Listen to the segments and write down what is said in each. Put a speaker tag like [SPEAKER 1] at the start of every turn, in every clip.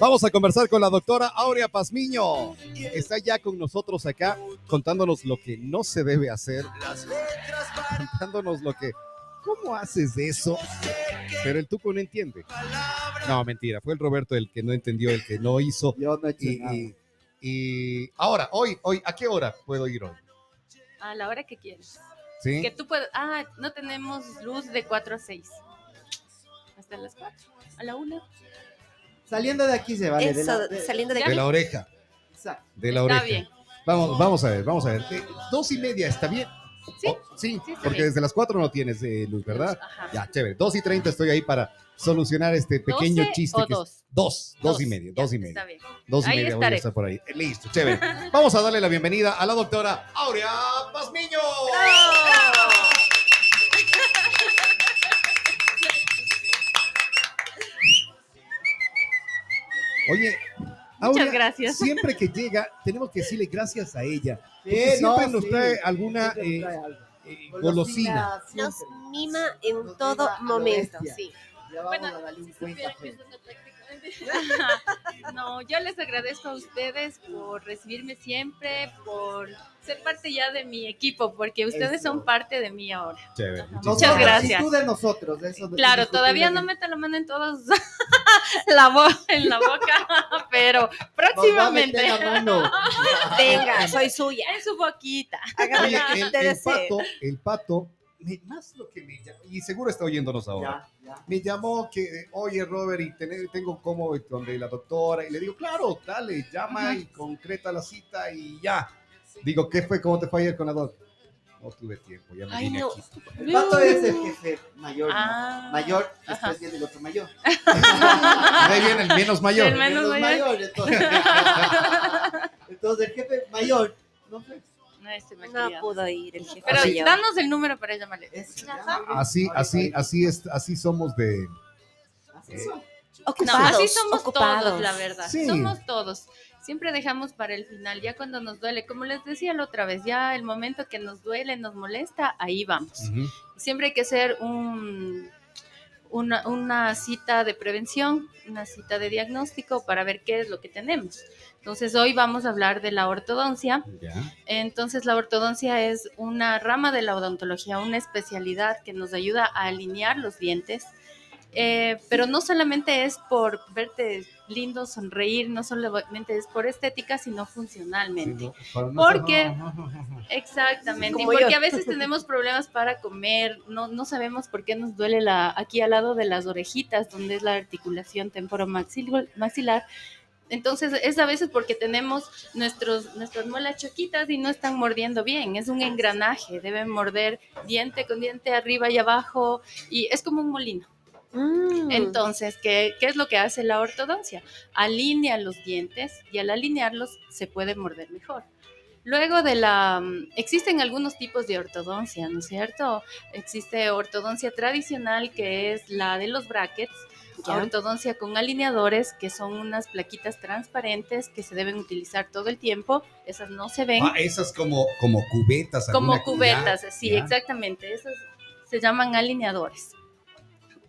[SPEAKER 1] Vamos a conversar con la doctora Aurea Pazmiño. Está ya con nosotros acá contándonos lo que no se debe hacer, contándonos lo que... ¿Cómo haces eso? Pero el tuco no entiende. No, mentira, fue el Roberto el que no entendió, el que no hizo.
[SPEAKER 2] Yo no he hecho
[SPEAKER 1] Y,
[SPEAKER 2] nada.
[SPEAKER 1] y- y ahora, hoy, hoy, ¿a qué hora puedo ir hoy?
[SPEAKER 3] A la hora que quieres.
[SPEAKER 1] ¿Sí?
[SPEAKER 3] Que tú puedes. Ah, no tenemos luz de 4 a 6. Hasta las 4. A la 1.
[SPEAKER 2] Saliendo de aquí se vale. de
[SPEAKER 4] Eso,
[SPEAKER 2] la- de-
[SPEAKER 4] saliendo de.
[SPEAKER 1] De la oreja,
[SPEAKER 2] Exacto.
[SPEAKER 1] de la
[SPEAKER 3] Está
[SPEAKER 1] oreja.
[SPEAKER 3] bien.
[SPEAKER 1] Vamos, vamos a ver, vamos a ver. Eh, dos y media, ¿está bien?
[SPEAKER 3] Sí.
[SPEAKER 1] Oh, sí,
[SPEAKER 3] Sí, está
[SPEAKER 1] porque
[SPEAKER 3] bien.
[SPEAKER 1] desde las cuatro no tienes eh, luz, ¿verdad?
[SPEAKER 3] Ajá.
[SPEAKER 1] Ya, chévere. Dos y treinta estoy ahí para solucionar este pequeño
[SPEAKER 3] 12
[SPEAKER 1] chiste.
[SPEAKER 3] o
[SPEAKER 1] que es-
[SPEAKER 3] dos?
[SPEAKER 1] Dos, dos y
[SPEAKER 3] Dos,
[SPEAKER 1] media,
[SPEAKER 3] ya,
[SPEAKER 1] dos y
[SPEAKER 3] Está
[SPEAKER 1] media.
[SPEAKER 3] bien.
[SPEAKER 1] Dos y
[SPEAKER 3] Ahí
[SPEAKER 1] media voy a
[SPEAKER 3] estaré.
[SPEAKER 1] estar por ahí. Eh, Listo, chévere. Vamos a darle la bienvenida a la doctora Aurea Pazmiño. Oye, Aurea,
[SPEAKER 3] gracias.
[SPEAKER 1] Siempre que llega, tenemos que decirle gracias a ella.
[SPEAKER 2] Sí,
[SPEAKER 1] Porque siempre
[SPEAKER 2] no,
[SPEAKER 1] nos
[SPEAKER 2] sí.
[SPEAKER 1] trae alguna
[SPEAKER 2] Siempre
[SPEAKER 1] eh,
[SPEAKER 2] trae
[SPEAKER 1] eh, golosina.
[SPEAKER 4] Nos
[SPEAKER 2] siempre.
[SPEAKER 4] mima en
[SPEAKER 2] Nos
[SPEAKER 4] todo
[SPEAKER 2] lo
[SPEAKER 4] momento, sí.
[SPEAKER 3] Bueno, si supieran que eso no prácticamente- No, yo les agradezco a ustedes por recibirme siempre, por ser parte ya de mi equipo, porque ustedes
[SPEAKER 2] Eso.
[SPEAKER 3] son parte de mí ahora.
[SPEAKER 1] Chévere.
[SPEAKER 3] Muchas
[SPEAKER 2] Nosotros,
[SPEAKER 3] gracias.
[SPEAKER 2] Y tú de nosotros. de eso
[SPEAKER 3] Claro, todavía no meta la mano en todos la bo- en la boca, pero próximamente
[SPEAKER 2] la mano.
[SPEAKER 4] Venga, soy suya.
[SPEAKER 3] en su boquita.
[SPEAKER 1] Oye, el, el pato, el pato, me- más lo que me llama, y seguro está oyéndonos ahora.
[SPEAKER 2] Ya, ya.
[SPEAKER 1] Me llamó que, oye Robert, y tener- tengo como donde la doctora, y le digo, claro, dale, llama y concreta la cita y ya. Digo, ¿qué fue? ¿Cómo te fue ayer con la doctora? No tuve tiempo, ya me
[SPEAKER 3] Ay,
[SPEAKER 1] vine
[SPEAKER 3] no.
[SPEAKER 1] aquí.
[SPEAKER 2] El pato es el jefe mayor. ¿no?
[SPEAKER 3] Ah.
[SPEAKER 2] Mayor,
[SPEAKER 3] Ajá.
[SPEAKER 2] después viene el otro mayor.
[SPEAKER 1] Ahí viene el menos mayor.
[SPEAKER 3] El menos mayor.
[SPEAKER 2] entonces. entonces el jefe mayor. No sé.
[SPEAKER 3] No, este
[SPEAKER 4] No pudo ir el jefe.
[SPEAKER 3] Pero
[SPEAKER 1] Así.
[SPEAKER 4] mayor.
[SPEAKER 3] danos el número para llamarle.
[SPEAKER 2] Es-
[SPEAKER 1] Así, así, así es, así somos de.
[SPEAKER 2] Así son.
[SPEAKER 3] No,
[SPEAKER 4] Ocupados,
[SPEAKER 3] así somos
[SPEAKER 4] ocupados.
[SPEAKER 3] todos, la verdad.
[SPEAKER 1] Sí.
[SPEAKER 3] Somos todos. Siempre dejamos para el final, ya cuando nos duele. Como les decía la otra vez, ya el momento que nos duele, nos molesta, ahí vamos. Siempre hay que hacer un, una, una cita de prevención, una cita de diagnóstico para ver qué es lo que tenemos. Entonces, hoy vamos a hablar de la ortodoncia. Entonces, la ortodoncia es una rama de la odontología, una especialidad que nos ayuda a alinear los dientes. Eh, pero no solamente es por verte lindo, sonreír, no solamente es por estética, sino funcionalmente.
[SPEAKER 1] Sí, no, para no-
[SPEAKER 3] Porque- Exactamente, y porque
[SPEAKER 4] yo.
[SPEAKER 3] a veces tenemos problemas para comer, no, no sabemos por qué nos duele la, aquí al lado de las orejitas, donde es la articulación temporomaxilar. Entonces es a veces porque tenemos nuestros, nuestras muelas choquitas y no están mordiendo bien, es un engranaje, deben morder diente con diente arriba y abajo y es como un molino.
[SPEAKER 4] Mm.
[SPEAKER 3] Entonces, ¿qué, ¿qué es lo que hace la ortodoncia? Alinea los dientes y al alinearlos se puede morder mejor. Luego de la... mm, Existen algunos tipos de ortodoncia, ¿no es cierto? Existe ortodoncia tradicional, que es la de los brackets,
[SPEAKER 4] Ya.
[SPEAKER 3] ortodoncia con alineadores, que son unas plaquitas transparentes que se deben utilizar todo el tiempo. Esas no se ven
[SPEAKER 1] Ah, esas como, como cubetas.
[SPEAKER 3] como cubetas, sí,
[SPEAKER 1] ya.
[SPEAKER 3] exactamente. Esas se llaman alineadores.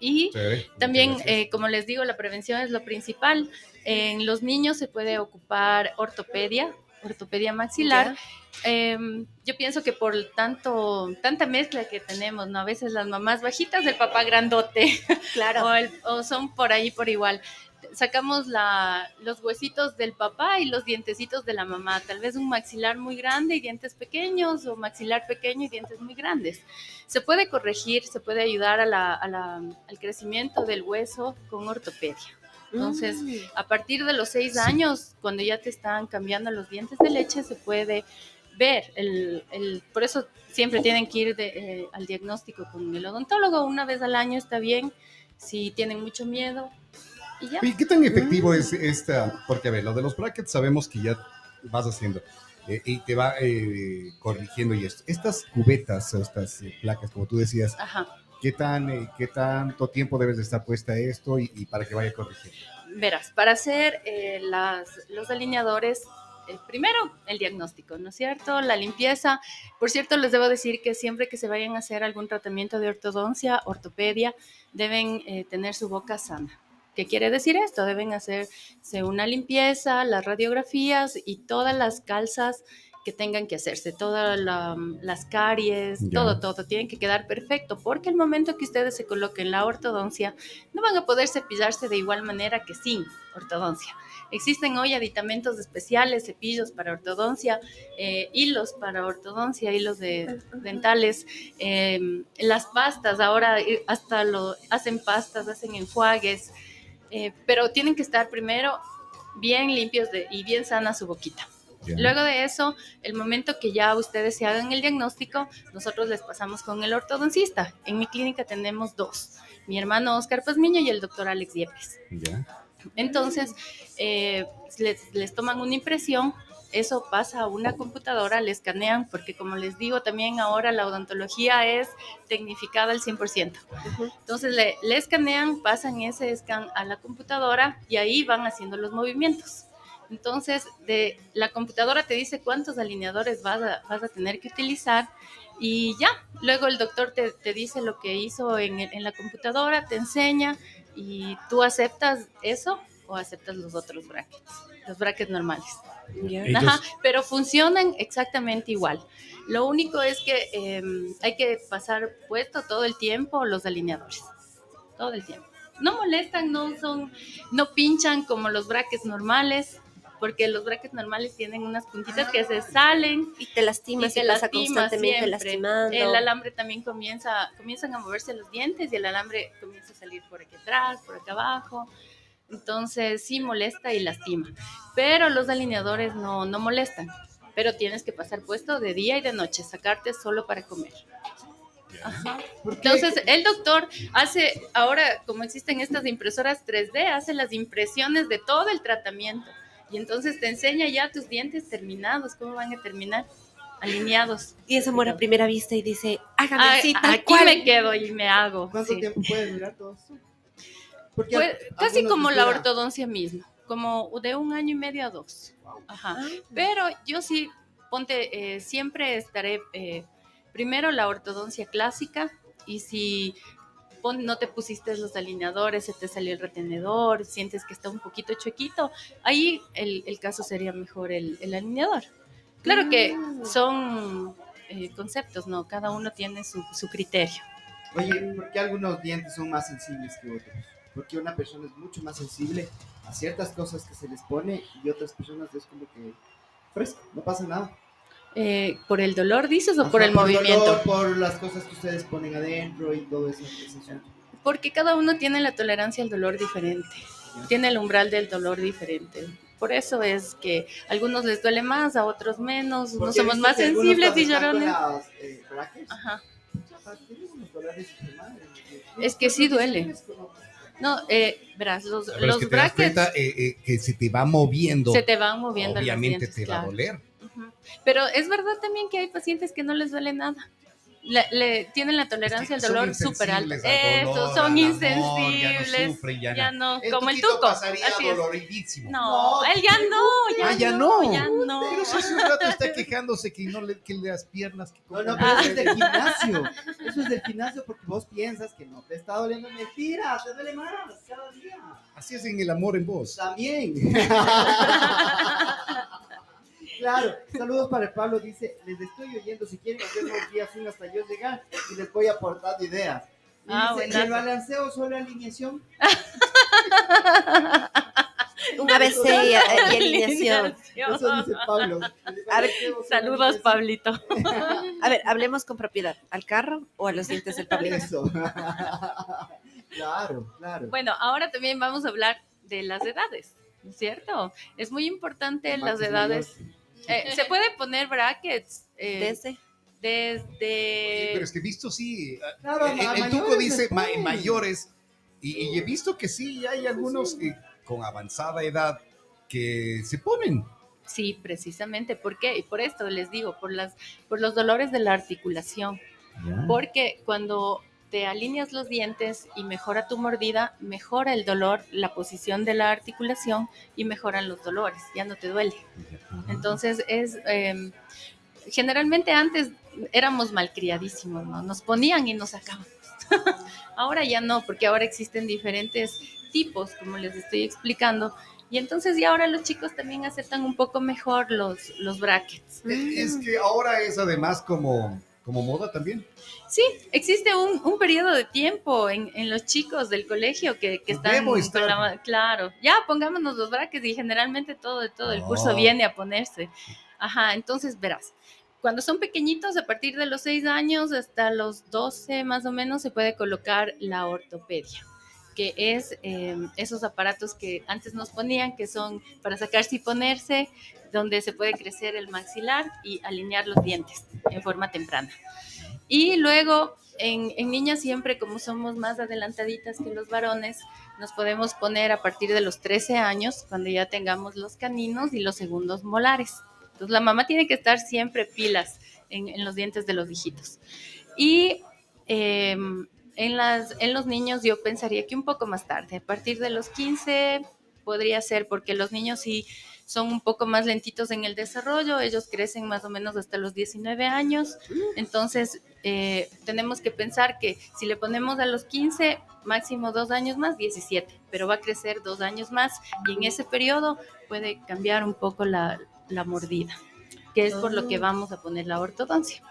[SPEAKER 3] Y también, eh, como les digo, la prevención es lo principal. En los niños se puede ocupar ortopedia, ortopedia maxilar. Em, yo pienso que por tanto, tanta mezcla que tenemos, ¿no? A veces las mamás bajitas del papá grandote
[SPEAKER 4] Claro.
[SPEAKER 3] o, el- o son por ahí por igual. Sacamos la, los huesitos del papá y los dientecitos de la mamá. Tal vez un maxilar muy grande y dientes pequeños o maxilar pequeño y dientes muy grandes. Se puede corregir, se puede ayudar a la- a la- al crecimiento del hueso con ortopedia. Entonces,
[SPEAKER 4] Mm.
[SPEAKER 3] a partir de los seis años, cuando ya te están cambiando los dientes de leche, se puede ver. El, el- por eso siempre tienen que ir de, eh, al diagnóstico con el odontólogo. Una vez al año está bien. Si tienen mucho miedo, y ya.
[SPEAKER 1] ¿Y qué tan efectivo
[SPEAKER 4] Mm.
[SPEAKER 1] es esta? Porque, a ver, lo de los brackets sabemos que ya vas haciendo eh, y te va eh, corrigiendo y esto. Estas cubetas, o estas eh, placas, como tú decías,
[SPEAKER 3] Ajá.
[SPEAKER 1] ¿qué, tan, eh, ¿qué tanto tiempo debes de estar puesta esto y, y para que vaya corrigiendo?
[SPEAKER 3] Verás, para hacer eh, las, los alineadores eh, primero el diagnóstico, ¿no es cierto? La limpieza. Por cierto, les debo decir que siempre que se vayan a hacer algún tratamiento de ortodoncia, ortopedia, deben eh, tener su boca sana. ¿Qué quiere decir esto? Deben hacerse una limpieza, las radiografías y todas las calzas que tengan que hacerse, todas la- las caries,
[SPEAKER 1] Ya.
[SPEAKER 3] todo, todo, tienen que quedar perfecto, porque el momento que ustedes se coloquen la ortodoncia, no van a poder cepillarse de igual manera que sin ortodoncia. Existen hoy aditamentos especiales, cepillos para ortodoncia, eh, hilos para ortodoncia, hilos de, dentales, eh, las pastas, ahora eh, hasta lo hacen pastas, hacen enjuagues, eh, pero tienen que estar primero bien limpios de- y bien sana su boquita. Luego de eso, el momento que ya ustedes se hagan el diagnóstico, nosotros les pasamos con el ortodoncista. En mi clínica tenemos dos, mi hermano Oscar Pazmiño y el doctor Alex Diepes. Entonces, eh, les, les toman una impresión, eso pasa a una computadora, le escanean, porque como les digo, también ahora la odontología es tecnificada al 100%. Entonces, le, le escanean, pasan ese scan a la computadora y ahí van haciendo los movimientos. Entonces, de, la computadora te dice cuántos alineadores vas a, vas a tener que utilizar y ya, luego el doctor te, te dice lo que hizo en, en la computadora, te enseña y tú aceptas eso o aceptas los otros brackets, los brackets normales.
[SPEAKER 1] Ellos-
[SPEAKER 3] Ajá, pero funcionan exactamente igual. Lo único es que eh, hay que pasar puesto todo el tiempo los alineadores, todo el tiempo. No molestan, no son, no pinchan como los brackets normales, porque los brackets normales tienen unas puntitas que se salen
[SPEAKER 4] Y te lastimas
[SPEAKER 3] y te
[SPEAKER 4] y pasa
[SPEAKER 3] lastimas
[SPEAKER 4] constantemente lastimando.
[SPEAKER 3] El alambre también comienza, comienzan a moverse los dientes y el alambre comienza a salir por aquí atrás, por acá abajo. Entonces sí molesta y lastima. Pero los alineadores no, no molestan. Pero tienes que pasar puesto de día y de noche, sacarte solo para comer. Ajá. Entonces el doctor hace, ahora como existen estas impresoras 3D, hace las impresiones de todo el tratamiento. Y entonces te enseña ya tus dientes terminados, cómo van a terminar, alineados.
[SPEAKER 4] Y es amor a primera vista y dice, hágame
[SPEAKER 3] Ah,
[SPEAKER 4] así, tal
[SPEAKER 3] aquí
[SPEAKER 4] cual.
[SPEAKER 3] me quedo y me hago.
[SPEAKER 2] ¿Cuánto
[SPEAKER 3] sí.
[SPEAKER 2] tiempo puede durar todo esto? Porque
[SPEAKER 3] Pues, casi como la
[SPEAKER 2] dura-
[SPEAKER 3] ortodoncia misma, como de un año y medio a dos. Ajá.
[SPEAKER 4] Ah,
[SPEAKER 3] Pero yo sí, ponte, eh, siempre estaré eh, primero la ortodoncia clásica y si pon- no te pusiste los alineadores, se te salió el retenedor, sientes que está un poquito chuequito, ahí el, el caso sería mejor el, el alineador. Claro que
[SPEAKER 4] Ah.
[SPEAKER 3] son eh, conceptos, ¿no? Cada uno tiene su, su criterio.
[SPEAKER 2] Oye, ¿por qué algunos dientes son más sensibles que otros? Porque una persona es mucho más sensible a ciertas cosas que se les pone y otras personas es como que fresco, no pasa nada.
[SPEAKER 3] Eh, ¿Por el dolor dices o
[SPEAKER 2] Ajá,
[SPEAKER 3] por el movimiento?
[SPEAKER 2] dolor, por las cosas que ustedes ponen adentro y todo eso.
[SPEAKER 3] Porque cada uno tiene la tolerancia al dolor diferente,
[SPEAKER 2] Ya.
[SPEAKER 3] tiene el umbral del dolor diferente. Por eso es que a algunos les duele más, a otros menos, no somos más sensibles y llorones.
[SPEAKER 2] las, eh,
[SPEAKER 3] Ajá.
[SPEAKER 2] madre,
[SPEAKER 3] Es que sí duele.
[SPEAKER 2] Es
[SPEAKER 3] No, eh, verás, los,
[SPEAKER 1] Pero es
[SPEAKER 3] los
[SPEAKER 1] que te das
[SPEAKER 3] brackets
[SPEAKER 1] cuenta eh, eh, que se te va moviendo.
[SPEAKER 3] se te van moviendo
[SPEAKER 1] Obviamente te va a doler.
[SPEAKER 3] Ujú. Pero es verdad también que hay pacientes que no les duele nada. Le, le- tienen la tolerancia al dolor súper alta. Eso, son
[SPEAKER 1] amor,
[SPEAKER 3] insensibles.
[SPEAKER 1] Ya no sufren, ya,
[SPEAKER 3] Ya
[SPEAKER 1] no.
[SPEAKER 3] como el tuco. Así es.
[SPEAKER 1] doloridísimo.
[SPEAKER 3] No,
[SPEAKER 2] No,
[SPEAKER 3] él ya no, ya,
[SPEAKER 1] Ah, ya
[SPEAKER 3] no,
[SPEAKER 1] no.
[SPEAKER 3] ya no.
[SPEAKER 1] Pero si hace un rato está quejándose que no le que las piernas que
[SPEAKER 2] No, no, pero
[SPEAKER 3] Ah.
[SPEAKER 2] eso es del gimnasio. Eso es del gimnasio porque vos piensas que no te está doliendo. Mentira, te duele más cada día.
[SPEAKER 1] Así es en el amor en vos.
[SPEAKER 2] También. claro, saludos para el Pablo. Dice: Les estoy oyendo. Si quieren hacer unos días sin hasta yo llegar y les voy aportando ideas. Y
[SPEAKER 3] Ah,
[SPEAKER 2] dice, ¿y
[SPEAKER 3] buenazo.
[SPEAKER 2] el balanceo solo alineación.
[SPEAKER 4] Un ABC y, y alineación.
[SPEAKER 2] Eso dice Pablo.
[SPEAKER 4] A ver,
[SPEAKER 3] Saludos, Pablito.
[SPEAKER 4] A ver, hablemos con propiedad. ¿Al carro o a los dientes del Pablito?
[SPEAKER 2] Eso. claro, claro.
[SPEAKER 3] Bueno, ahora también vamos a hablar de las edades, ¿no es cierto? Es muy importante las edades. Eh, se puede poner brackets eh,
[SPEAKER 4] Desde.
[SPEAKER 3] desde...
[SPEAKER 1] Pero es que he visto sí.
[SPEAKER 2] Claro,
[SPEAKER 1] el,
[SPEAKER 2] a
[SPEAKER 1] el tuco dice ma- mayores. Y, y he visto que sí, hay algunos que con avanzada edad que se ponen.
[SPEAKER 3] Sí, precisamente. ¿Por qué? Y por esto les digo, por, las, por los dolores de la articulación. Porque cuando te alineas los dientes y mejora tu mordida, mejora el dolor, la posición de la articulación y mejoran los dolores, ya no te duele. Entonces es, em, generalmente antes éramos malcriadísimos, ¿no? Nos ponían y nos sacaban. ahora ya no, porque ahora existen diferentes tipos, como les estoy explicando. Y entonces ya ahora los chicos también aceptan un poco mejor los, los brackets.
[SPEAKER 1] Es que ahora es además como, como moda también.
[SPEAKER 3] Sí, existe un, un periodo de tiempo en, en, los chicos del colegio que, que están...
[SPEAKER 1] estar.
[SPEAKER 3] La, claro, ya pongámonos los brackets y generalmente todo, todo el curso
[SPEAKER 1] Oh.
[SPEAKER 3] viene a ponerse. Ajá, entonces verás, cuando son pequeñitos, a partir de los 6 años hasta los 12 más o menos, se puede colocar la ortopedia que es eh, esos aparatos que antes nos ponían, que son para sacarse y ponerse, donde se puede crecer el maxilar y alinear los dientes en forma temprana. Y luego, en, en, niñas siempre, como somos más adelantaditas que los varones, nos podemos poner a partir de los 13 años, cuando ya tengamos los caninos y los segundos molares. Entonces, la mamá tiene que estar siempre pilas en, los dientes de los hijitos. Y eh, en, las, en los niños yo pensaría que un poco más tarde, a partir de los 15 podría ser, porque los niños sí son un poco más lentitos en el desarrollo, ellos crecen más o menos hasta los 19 años, entonces eh, tenemos que pensar que si le ponemos a los 15, máximo dos años más, 17, pero va a crecer dos años más y en ese periodo puede cambiar un poco la, la mordida, que es por lo que vamos a poner la ortodoncia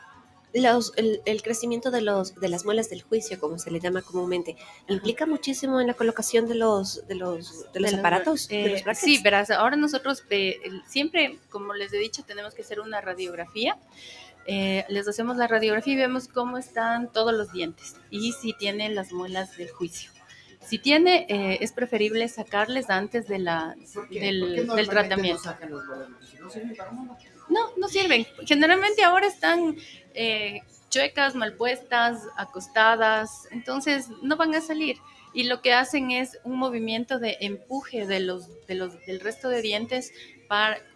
[SPEAKER 4] los, el, el, crecimiento de, los, de las muelas del juicio, como se le llama comúnmente, implica muchísimo en la colocación de los, de los, de los
[SPEAKER 3] de
[SPEAKER 4] aparatos.
[SPEAKER 3] Eh,
[SPEAKER 4] de los brackets.
[SPEAKER 3] sí, verás, ahora nosotros eh, siempre, como les he dicho, tenemos que hacer una radiografía. Eh, les hacemos la radiografía y vemos cómo están todos los dientes y si tienen las muelas del juicio. Si tiene, eh, es preferible sacarles antes de la, del, del, tratamiento. No, no sirven. Generalmente ahora están eh, chuecas, mal puestas, acostadas, entonces no van a salir. Y lo que hacen es un movimiento de empuje de los, de los, del resto de dientes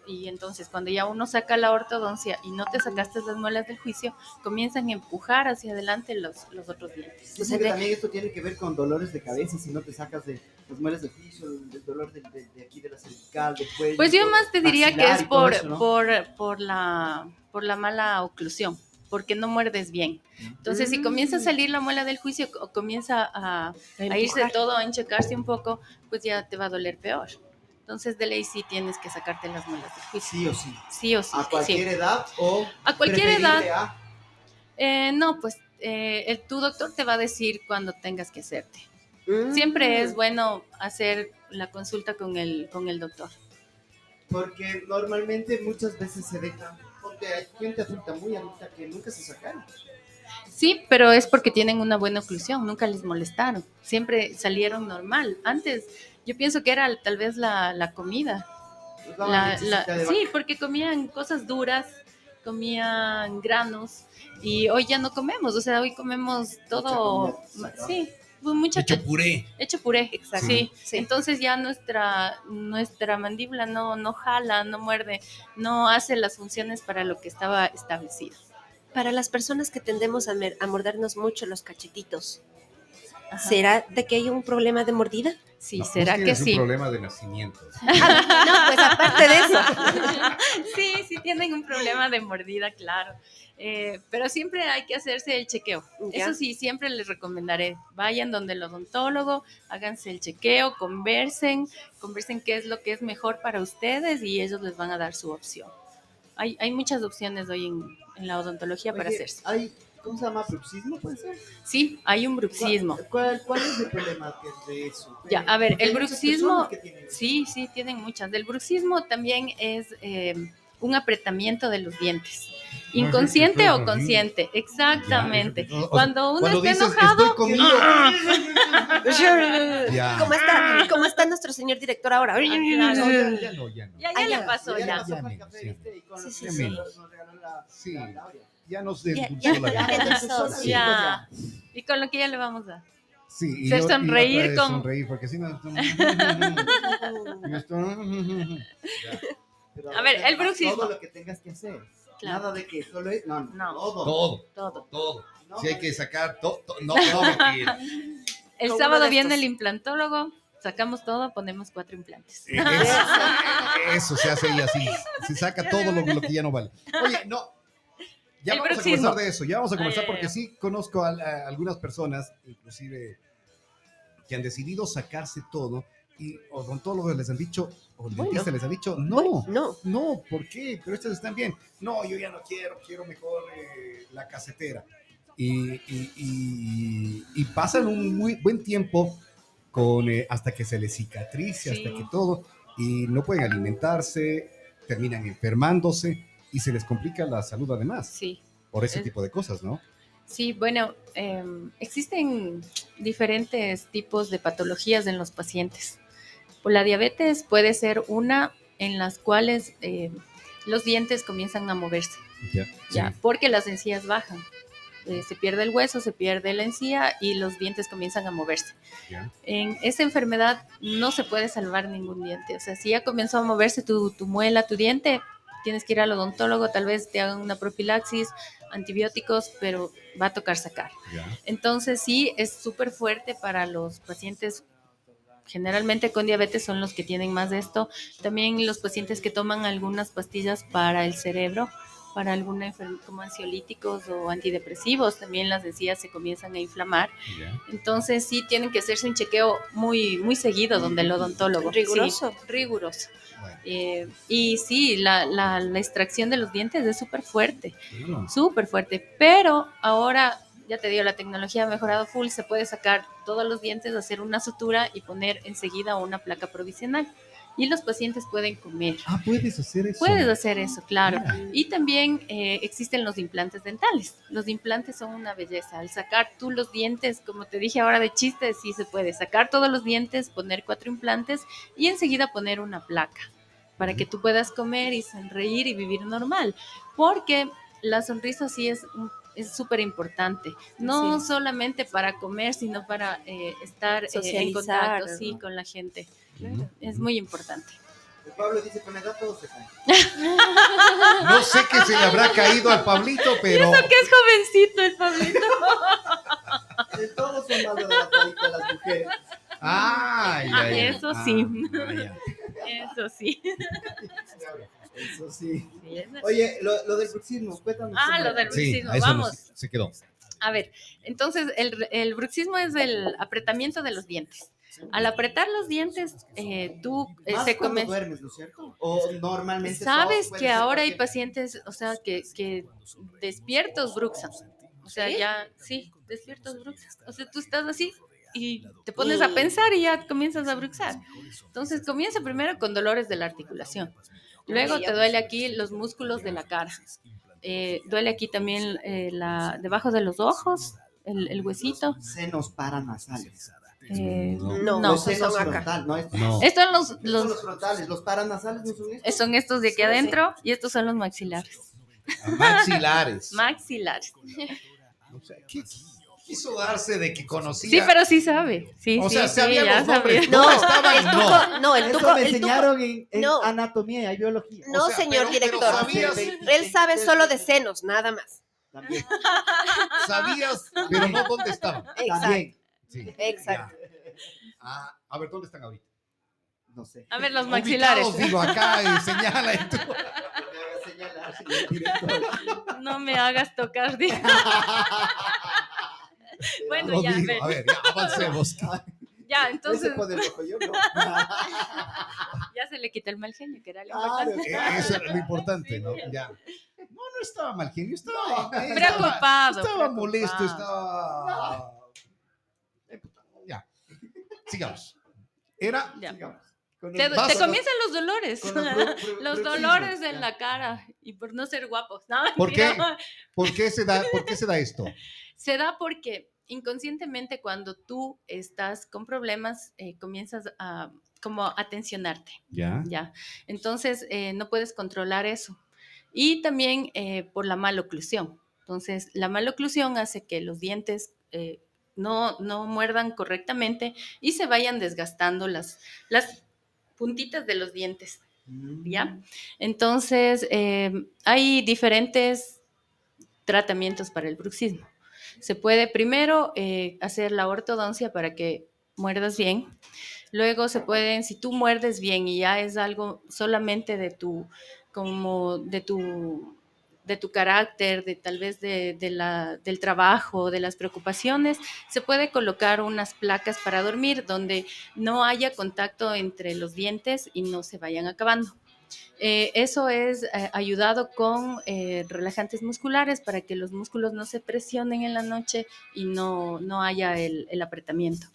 [SPEAKER 3] y entonces cuando ya uno saca la ortodoncia y no te sacaste las muelas del juicio, comienzan a empujar hacia adelante los, los otros dientes.
[SPEAKER 2] Pues que también esto tiene que ver con dolores de cabeza, si no te sacas de las muelas del juicio, el dolor de, de, de, aquí de la cervical, del cuello.
[SPEAKER 3] Pues yo más te diría que es por, eso, ¿no? por, por, la, por la mala oclusión porque no muerdes bien. Entonces, mm. si comienza a salir la muela del juicio o comienza a, a, irse todo, a enchecarse un poco, pues ya te va a doler peor. Entonces, de ley sí tienes que sacarte las muelas del juicio.
[SPEAKER 2] Sí o sí.
[SPEAKER 3] Sí o sí.
[SPEAKER 2] ¿A cualquier
[SPEAKER 3] sí.
[SPEAKER 2] edad o
[SPEAKER 3] a cualquier edad?
[SPEAKER 2] A...
[SPEAKER 3] Eh, no, pues eh, el, tu doctor te va a decir cuándo tengas que hacerte. Mm. Siempre es bueno hacer la consulta con el, con el doctor.
[SPEAKER 2] Porque normalmente muchas veces se deja porque hay gente adulta muy adulta que nunca se sacaron.
[SPEAKER 3] Sí, pero es porque tienen una buena oclusión, nunca les molestaron, siempre salieron normal. Antes, yo pienso que era tal vez la, la comida. La, la, sí, porque comían cosas duras, comían granos, y hoy ya no comemos, o sea, hoy comemos todo, sí, mucha
[SPEAKER 5] hecho puré.
[SPEAKER 3] Hecho puré, exacto. Sí. sí. Entonces ya nuestra, nuestra mandíbula no, no jala, no muerde, no hace las funciones para lo que estaba establecido.
[SPEAKER 4] Para las personas que tendemos a, a mordernos mucho los cachetitos, Ajá. ¿será de que hay un problema de mordida?
[SPEAKER 3] Sí, no, será que sí.
[SPEAKER 1] un problema de nacimiento.
[SPEAKER 4] Ah, no, pues aparte de eso.
[SPEAKER 3] sí, sí tienen un problema de mordida, claro. Eh, pero siempre hay que hacerse el chequeo. ¿Ya? Eso sí, siempre les recomendaré. Vayan donde el odontólogo, háganse el chequeo, conversen, conversen qué es lo que es mejor para ustedes y ellos les van a dar su opción. Hay, hay muchas opciones hoy en, en la odontología
[SPEAKER 2] Oye,
[SPEAKER 3] para hacerse.
[SPEAKER 2] Hay, ¿Cómo se llama? ¿Bruxismo puede ser?
[SPEAKER 3] Sí, hay un bruxismo.
[SPEAKER 2] ¿Cuál, cuál, cuál es el problema de eso?
[SPEAKER 3] Ya, a ver,
[SPEAKER 2] Porque
[SPEAKER 3] el bruxismo, sí, sí, tienen muchas. Del bruxismo también es eh, un apretamiento de los dientes. Inconsciente o consciente, exactamente. Cuando uno
[SPEAKER 1] Cuando
[SPEAKER 3] está
[SPEAKER 1] dices,
[SPEAKER 3] enojado,
[SPEAKER 1] "Estoy comiendo". Ya.
[SPEAKER 4] ¿Cómo está, ¿Cómo está nuestro señor director ahora?
[SPEAKER 3] claro.
[SPEAKER 1] No, ya, ya no, ya no.
[SPEAKER 3] ya, ya
[SPEAKER 4] Ah,
[SPEAKER 3] le
[SPEAKER 4] ya.
[SPEAKER 3] pasó,
[SPEAKER 2] Ya pasó el
[SPEAKER 4] Sí, sí,
[SPEAKER 1] sí. Sí. Ya nos
[SPEAKER 4] Ya,
[SPEAKER 1] endulzó
[SPEAKER 4] ya,
[SPEAKER 1] la
[SPEAKER 4] ya,
[SPEAKER 1] vida.
[SPEAKER 3] Ya. Y con lo que ya le vamos a.
[SPEAKER 1] Sí, y yo- y
[SPEAKER 3] sonreír
[SPEAKER 1] vez
[SPEAKER 3] con-
[SPEAKER 1] sonreír, porque si no... y
[SPEAKER 3] A ver, el
[SPEAKER 2] todo
[SPEAKER 3] bruxismo.
[SPEAKER 2] lo que tengas que hacer.
[SPEAKER 3] Claro.
[SPEAKER 2] Nada de que solo es. No, no.
[SPEAKER 3] No.
[SPEAKER 2] Todo.
[SPEAKER 1] Todo,
[SPEAKER 3] Todo.
[SPEAKER 1] todo.
[SPEAKER 2] No,
[SPEAKER 1] Si hay que sacar todo, no, no.
[SPEAKER 3] El sábado viene
[SPEAKER 4] estos.
[SPEAKER 3] el implantólogo, sacamos todo, ponemos cuatro implantes.
[SPEAKER 1] Eso, eso se hace ahí así. Se saca todo lo, lo que ya no vale. Oye, no. Ya
[SPEAKER 3] El
[SPEAKER 1] vamos
[SPEAKER 3] bruxismo.
[SPEAKER 1] a conversar de eso. Ya vamos a
[SPEAKER 3] Ah,
[SPEAKER 1] conversar
[SPEAKER 3] ya,
[SPEAKER 1] porque
[SPEAKER 3] ya.
[SPEAKER 1] sí conozco a, a algunas personas, inclusive, que han decidido sacarse todo y odontólogos les han dicho, o
[SPEAKER 4] Bueno.
[SPEAKER 1] dentistas les han dicho, no,
[SPEAKER 4] No.
[SPEAKER 1] no, ¿por qué? Pero estas están bien. No, yo ya no quiero, quiero mejor eh, la casetera. Y, y- y- y pasan un muy buen tiempo con, eh, hasta que se les cicatrice, hasta
[SPEAKER 3] Sí.
[SPEAKER 1] que todo, y no pueden alimentarse, terminan enfermándose y se les complica la salud además
[SPEAKER 3] Sí.
[SPEAKER 1] por ese
[SPEAKER 3] Es-
[SPEAKER 1] tipo de cosas, ¿no?
[SPEAKER 3] Sí, bueno, em, existen diferentes tipos de patologías en los pacientes. La diabetes puede ser una en las cuales eh, los dientes comienzan a moverse,
[SPEAKER 1] Ya,
[SPEAKER 3] ya, porque las encías bajan. Eh, se pierde el hueso, se pierde la encía y los dientes comienzan a moverse.
[SPEAKER 1] ya.
[SPEAKER 3] En esa enfermedad no se puede salvar ningún diente. O sea, si ya comenzó a moverse tu, tu muela, tu diente, tienes que ir al odontólogo, tal vez te hagan una profilaxis, antibióticos, pero va a tocar sacar. Entonces sí, es súper fuerte para los pacientes. Generalmente con diabetes son los que tienen más de esto. También los pacientes que toman algunas pastillas para el cerebro, para alguna enfermedad como ansiolíticos o antidepresivos, también las encías se comienzan a inflamar. Entonces sí tienen que hacerse un chequeo muy, muy seguido donde el odontólogo.
[SPEAKER 4] Riguroso.
[SPEAKER 3] Sí, riguroso.
[SPEAKER 1] Bueno,
[SPEAKER 3] Eh, y sí, la, la- la extracción de los dientes es súper fuerte,
[SPEAKER 1] bueno.
[SPEAKER 3] súper fuerte. Pero ahora, ya te digo, la tecnología ha mejorado full, se puede sacar todos los dientes, hacer una sutura y poner enseguida una placa provisional. Y los pacientes pueden comer.
[SPEAKER 1] Ah, puedes hacer eso.
[SPEAKER 3] Puedes hacer eso, claro.
[SPEAKER 1] Mira.
[SPEAKER 3] Y también eh, existen los implantes dentales. Los implantes son una belleza. Al sacar tú los dientes, como te dije ahora de chiste, sí se puede sacar todos los dientes, poner cuatro implantes y enseguida poner una placa para que tú puedas comer y sonreír y vivir normal. Porque la sonrisa sí es un- es súper importante, no
[SPEAKER 4] Sí.
[SPEAKER 3] solamente para comer, sino para eh, estar eh, en contacto sí, con la gente.
[SPEAKER 1] Ujú.
[SPEAKER 3] Es muy importante.
[SPEAKER 2] El Pablo dice: con la edad todo se cae.
[SPEAKER 1] No sé qué se le habrá caído al Pablito, pero.
[SPEAKER 3] Que es jovencito el Pablito.
[SPEAKER 2] De todos son más de la carita las mujeres.
[SPEAKER 1] Ay,
[SPEAKER 3] Ah,
[SPEAKER 1] ay, ay.
[SPEAKER 3] eso sí.
[SPEAKER 1] Ah, ya.
[SPEAKER 3] Eso sí.
[SPEAKER 2] Eso sí.
[SPEAKER 3] Sí, eso-
[SPEAKER 2] Oye, lo, lo del bruxismo, cuéntanos.
[SPEAKER 3] Ah, lo del
[SPEAKER 1] Sí,
[SPEAKER 3] bruxismo,
[SPEAKER 1] eso
[SPEAKER 3] vamos.
[SPEAKER 1] nos- se quedó.
[SPEAKER 3] A ver, entonces el, el bruxismo es el apretamiento de los dientes. Al apretar los dientes, eh, tú eh,
[SPEAKER 2] Más
[SPEAKER 3] se
[SPEAKER 2] cuando
[SPEAKER 3] come.
[SPEAKER 2] duermes, ¿no es cierto? O normalmente.
[SPEAKER 3] Sabes que ahora hay pacientes, o sea, que, que despiertos bruxan. O sea,
[SPEAKER 4] ¿Sí?
[SPEAKER 3] ya, sí, despiertos bruxan. O sea, tú estás así y te pones a pensar y ya comienzas a bruxar. Entonces comienza primero con dolores de la articulación. Luego te duele aquí los músculos de la cara. Eh, duele aquí también eh, la, debajo de los ojos, el, el huesito.
[SPEAKER 2] Senos paranasales.
[SPEAKER 3] Eh,
[SPEAKER 4] No,
[SPEAKER 3] no,
[SPEAKER 2] Los senos
[SPEAKER 4] son acá.
[SPEAKER 2] frontal, no es.
[SPEAKER 1] No.
[SPEAKER 3] estos son los,
[SPEAKER 2] son frontales, los paranasales no son estos.
[SPEAKER 3] son estos de aquí
[SPEAKER 4] Sí, sí.
[SPEAKER 3] adentro y estos son los maxilares.
[SPEAKER 1] Maxilares.
[SPEAKER 3] Maxilares.
[SPEAKER 1] O sea, ¿qué quiso darse de que conocía?
[SPEAKER 3] Sí, pero sí sabe. Sí,
[SPEAKER 1] O
[SPEAKER 3] sí,
[SPEAKER 1] sea,
[SPEAKER 3] sí,
[SPEAKER 1] sabía los nombres.
[SPEAKER 3] sabía.
[SPEAKER 1] No,
[SPEAKER 4] No,
[SPEAKER 1] estaban,
[SPEAKER 4] el
[SPEAKER 1] no.
[SPEAKER 4] tuco, no, el
[SPEAKER 2] Eso
[SPEAKER 4] tuco,
[SPEAKER 2] me
[SPEAKER 4] el tuco,
[SPEAKER 2] enseñaron en, en
[SPEAKER 4] no.
[SPEAKER 2] anatomía y biología.
[SPEAKER 4] no,
[SPEAKER 1] O sea,
[SPEAKER 4] señor
[SPEAKER 1] pero- pero
[SPEAKER 4] director.
[SPEAKER 1] sabías-
[SPEAKER 4] Él sabe solo de senos, nada más.
[SPEAKER 2] También.
[SPEAKER 1] Sabías, pero no dónde estaban.
[SPEAKER 4] Exacto.
[SPEAKER 2] También.
[SPEAKER 1] Sí.
[SPEAKER 4] Exacto.
[SPEAKER 1] Ah, a ver, ¿dónde están ahorita?
[SPEAKER 2] No sé.
[SPEAKER 3] A ver, los maxilares.
[SPEAKER 1] Ubicados, digo, acá y señala. Y tú.
[SPEAKER 2] Me haga señalar, señor director.
[SPEAKER 3] No me hagas tocar. Bueno, ya,
[SPEAKER 1] digo.
[SPEAKER 3] ven.
[SPEAKER 1] A ver, ya, avancemos.
[SPEAKER 3] Ya,
[SPEAKER 2] Entonces, yo no.
[SPEAKER 3] ya se le quita el mal genio, que era lo
[SPEAKER 2] Claro.
[SPEAKER 3] importante.
[SPEAKER 1] Eh, Eso era lo importante, ¿no? Ya. No, no estaba mal genio, estaba.
[SPEAKER 3] Preocupado.
[SPEAKER 1] Estaba molesto,
[SPEAKER 3] preocupado.
[SPEAKER 1] estaba. Sigamos. Era.
[SPEAKER 3] Ya.
[SPEAKER 2] Sigamos. Con
[SPEAKER 3] Te, comienzan los dolores. Los dolores en la cara y por no ser guapos. No,
[SPEAKER 1] ¿Por qué? ¿Por qué se da, por qué se da esto?
[SPEAKER 3] Se da porque inconscientemente cuando tú estás con problemas eh, comienzas a como a tensionarte,
[SPEAKER 1] Ya.
[SPEAKER 3] ya. Entonces eh, no puedes controlar eso. Y también eh, por la maloclusión. Entonces la maloclusión hace que los dientes eh, no, no muerdan correctamente y se vayan desgastando las, las puntitas de los dientes. ¿ya? Entonces, eh, hay diferentes tratamientos para el bruxismo. Se puede primero eh, hacer la ortodoncia para que muerdas bien. Luego se pueden, si tú muerdes bien y ya es algo solamente de tu, como de tu, de tu carácter, de tal vez de, de la, del trabajo, de las preocupaciones, se puede colocar unas placas para dormir donde no haya contacto entre los dientes y no se vayan acabando. Eh, eso es eh, ayudado con eh, relajantes musculares para que los músculos no se presionen en la noche y no, no haya el, el apretamiento.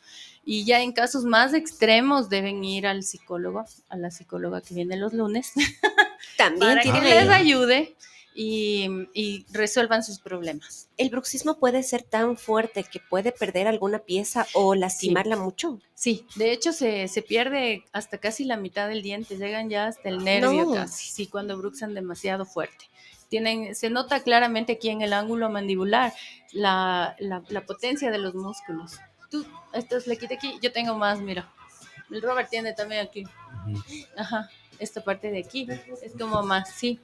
[SPEAKER 3] Y ya en casos más extremos deben ir al psicólogo, a la psicóloga que viene los lunes,
[SPEAKER 4] También
[SPEAKER 3] para que les ayude y, y resuelvan sus problemas.
[SPEAKER 4] El bruxismo puede ser tan fuerte que puede perder alguna pieza o lastimarla mucho.
[SPEAKER 3] Sí, de hecho se, se pierde hasta casi la mitad del diente, llegan ya hasta el nervio
[SPEAKER 4] No.
[SPEAKER 3] casi, sí, cuando bruxan demasiado fuerte. Tienen, se nota claramente aquí en el ángulo mandibular la, la, la potencia de los músculos. Tú, esto es le quité aquí, yo tengo más, mira. El Robert tiene también aquí. Ajá, esta parte de aquí es como más, sí.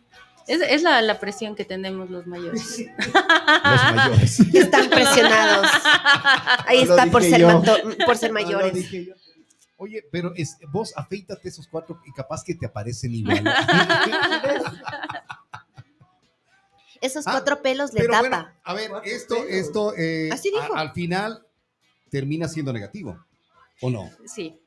[SPEAKER 3] Es, es la, la presión que tenemos los mayores.
[SPEAKER 1] Los mayores.
[SPEAKER 4] Están presionados. Ahí está por ser,
[SPEAKER 2] yo.
[SPEAKER 4] mato- por ser
[SPEAKER 2] No, lo
[SPEAKER 4] mayores.
[SPEAKER 2] dije yo.
[SPEAKER 1] Oye, pero es, vos afeítate esos cuatro y capaz que te aparecen igual.
[SPEAKER 4] Esos
[SPEAKER 1] Ah,
[SPEAKER 4] cuatro pelos le
[SPEAKER 1] Pero
[SPEAKER 4] tapa.
[SPEAKER 1] bueno, a ver, esto,
[SPEAKER 2] pelos.
[SPEAKER 1] esto eh,
[SPEAKER 4] Así dijo.
[SPEAKER 1] a- al final termina siendo negativo, ¿o no?
[SPEAKER 3] Sí.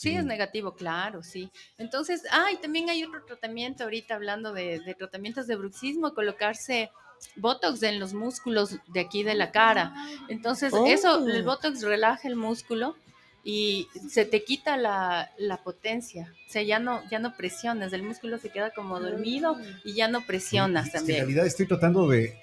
[SPEAKER 3] Sí, es negativo, claro, sí. Entonces, ah, y también hay otro tratamiento ahorita hablando de, de tratamientos de bruxismo, colocarse botox en los músculos de aquí de la cara. Entonces,
[SPEAKER 4] Oh.
[SPEAKER 3] eso, el botox relaja el músculo y se te quita la, la potencia. O sea, ya no, ya no presionas, el músculo se queda como dormido y ya no presionas
[SPEAKER 1] Es que En
[SPEAKER 3] también.
[SPEAKER 1] realidad estoy tratando de,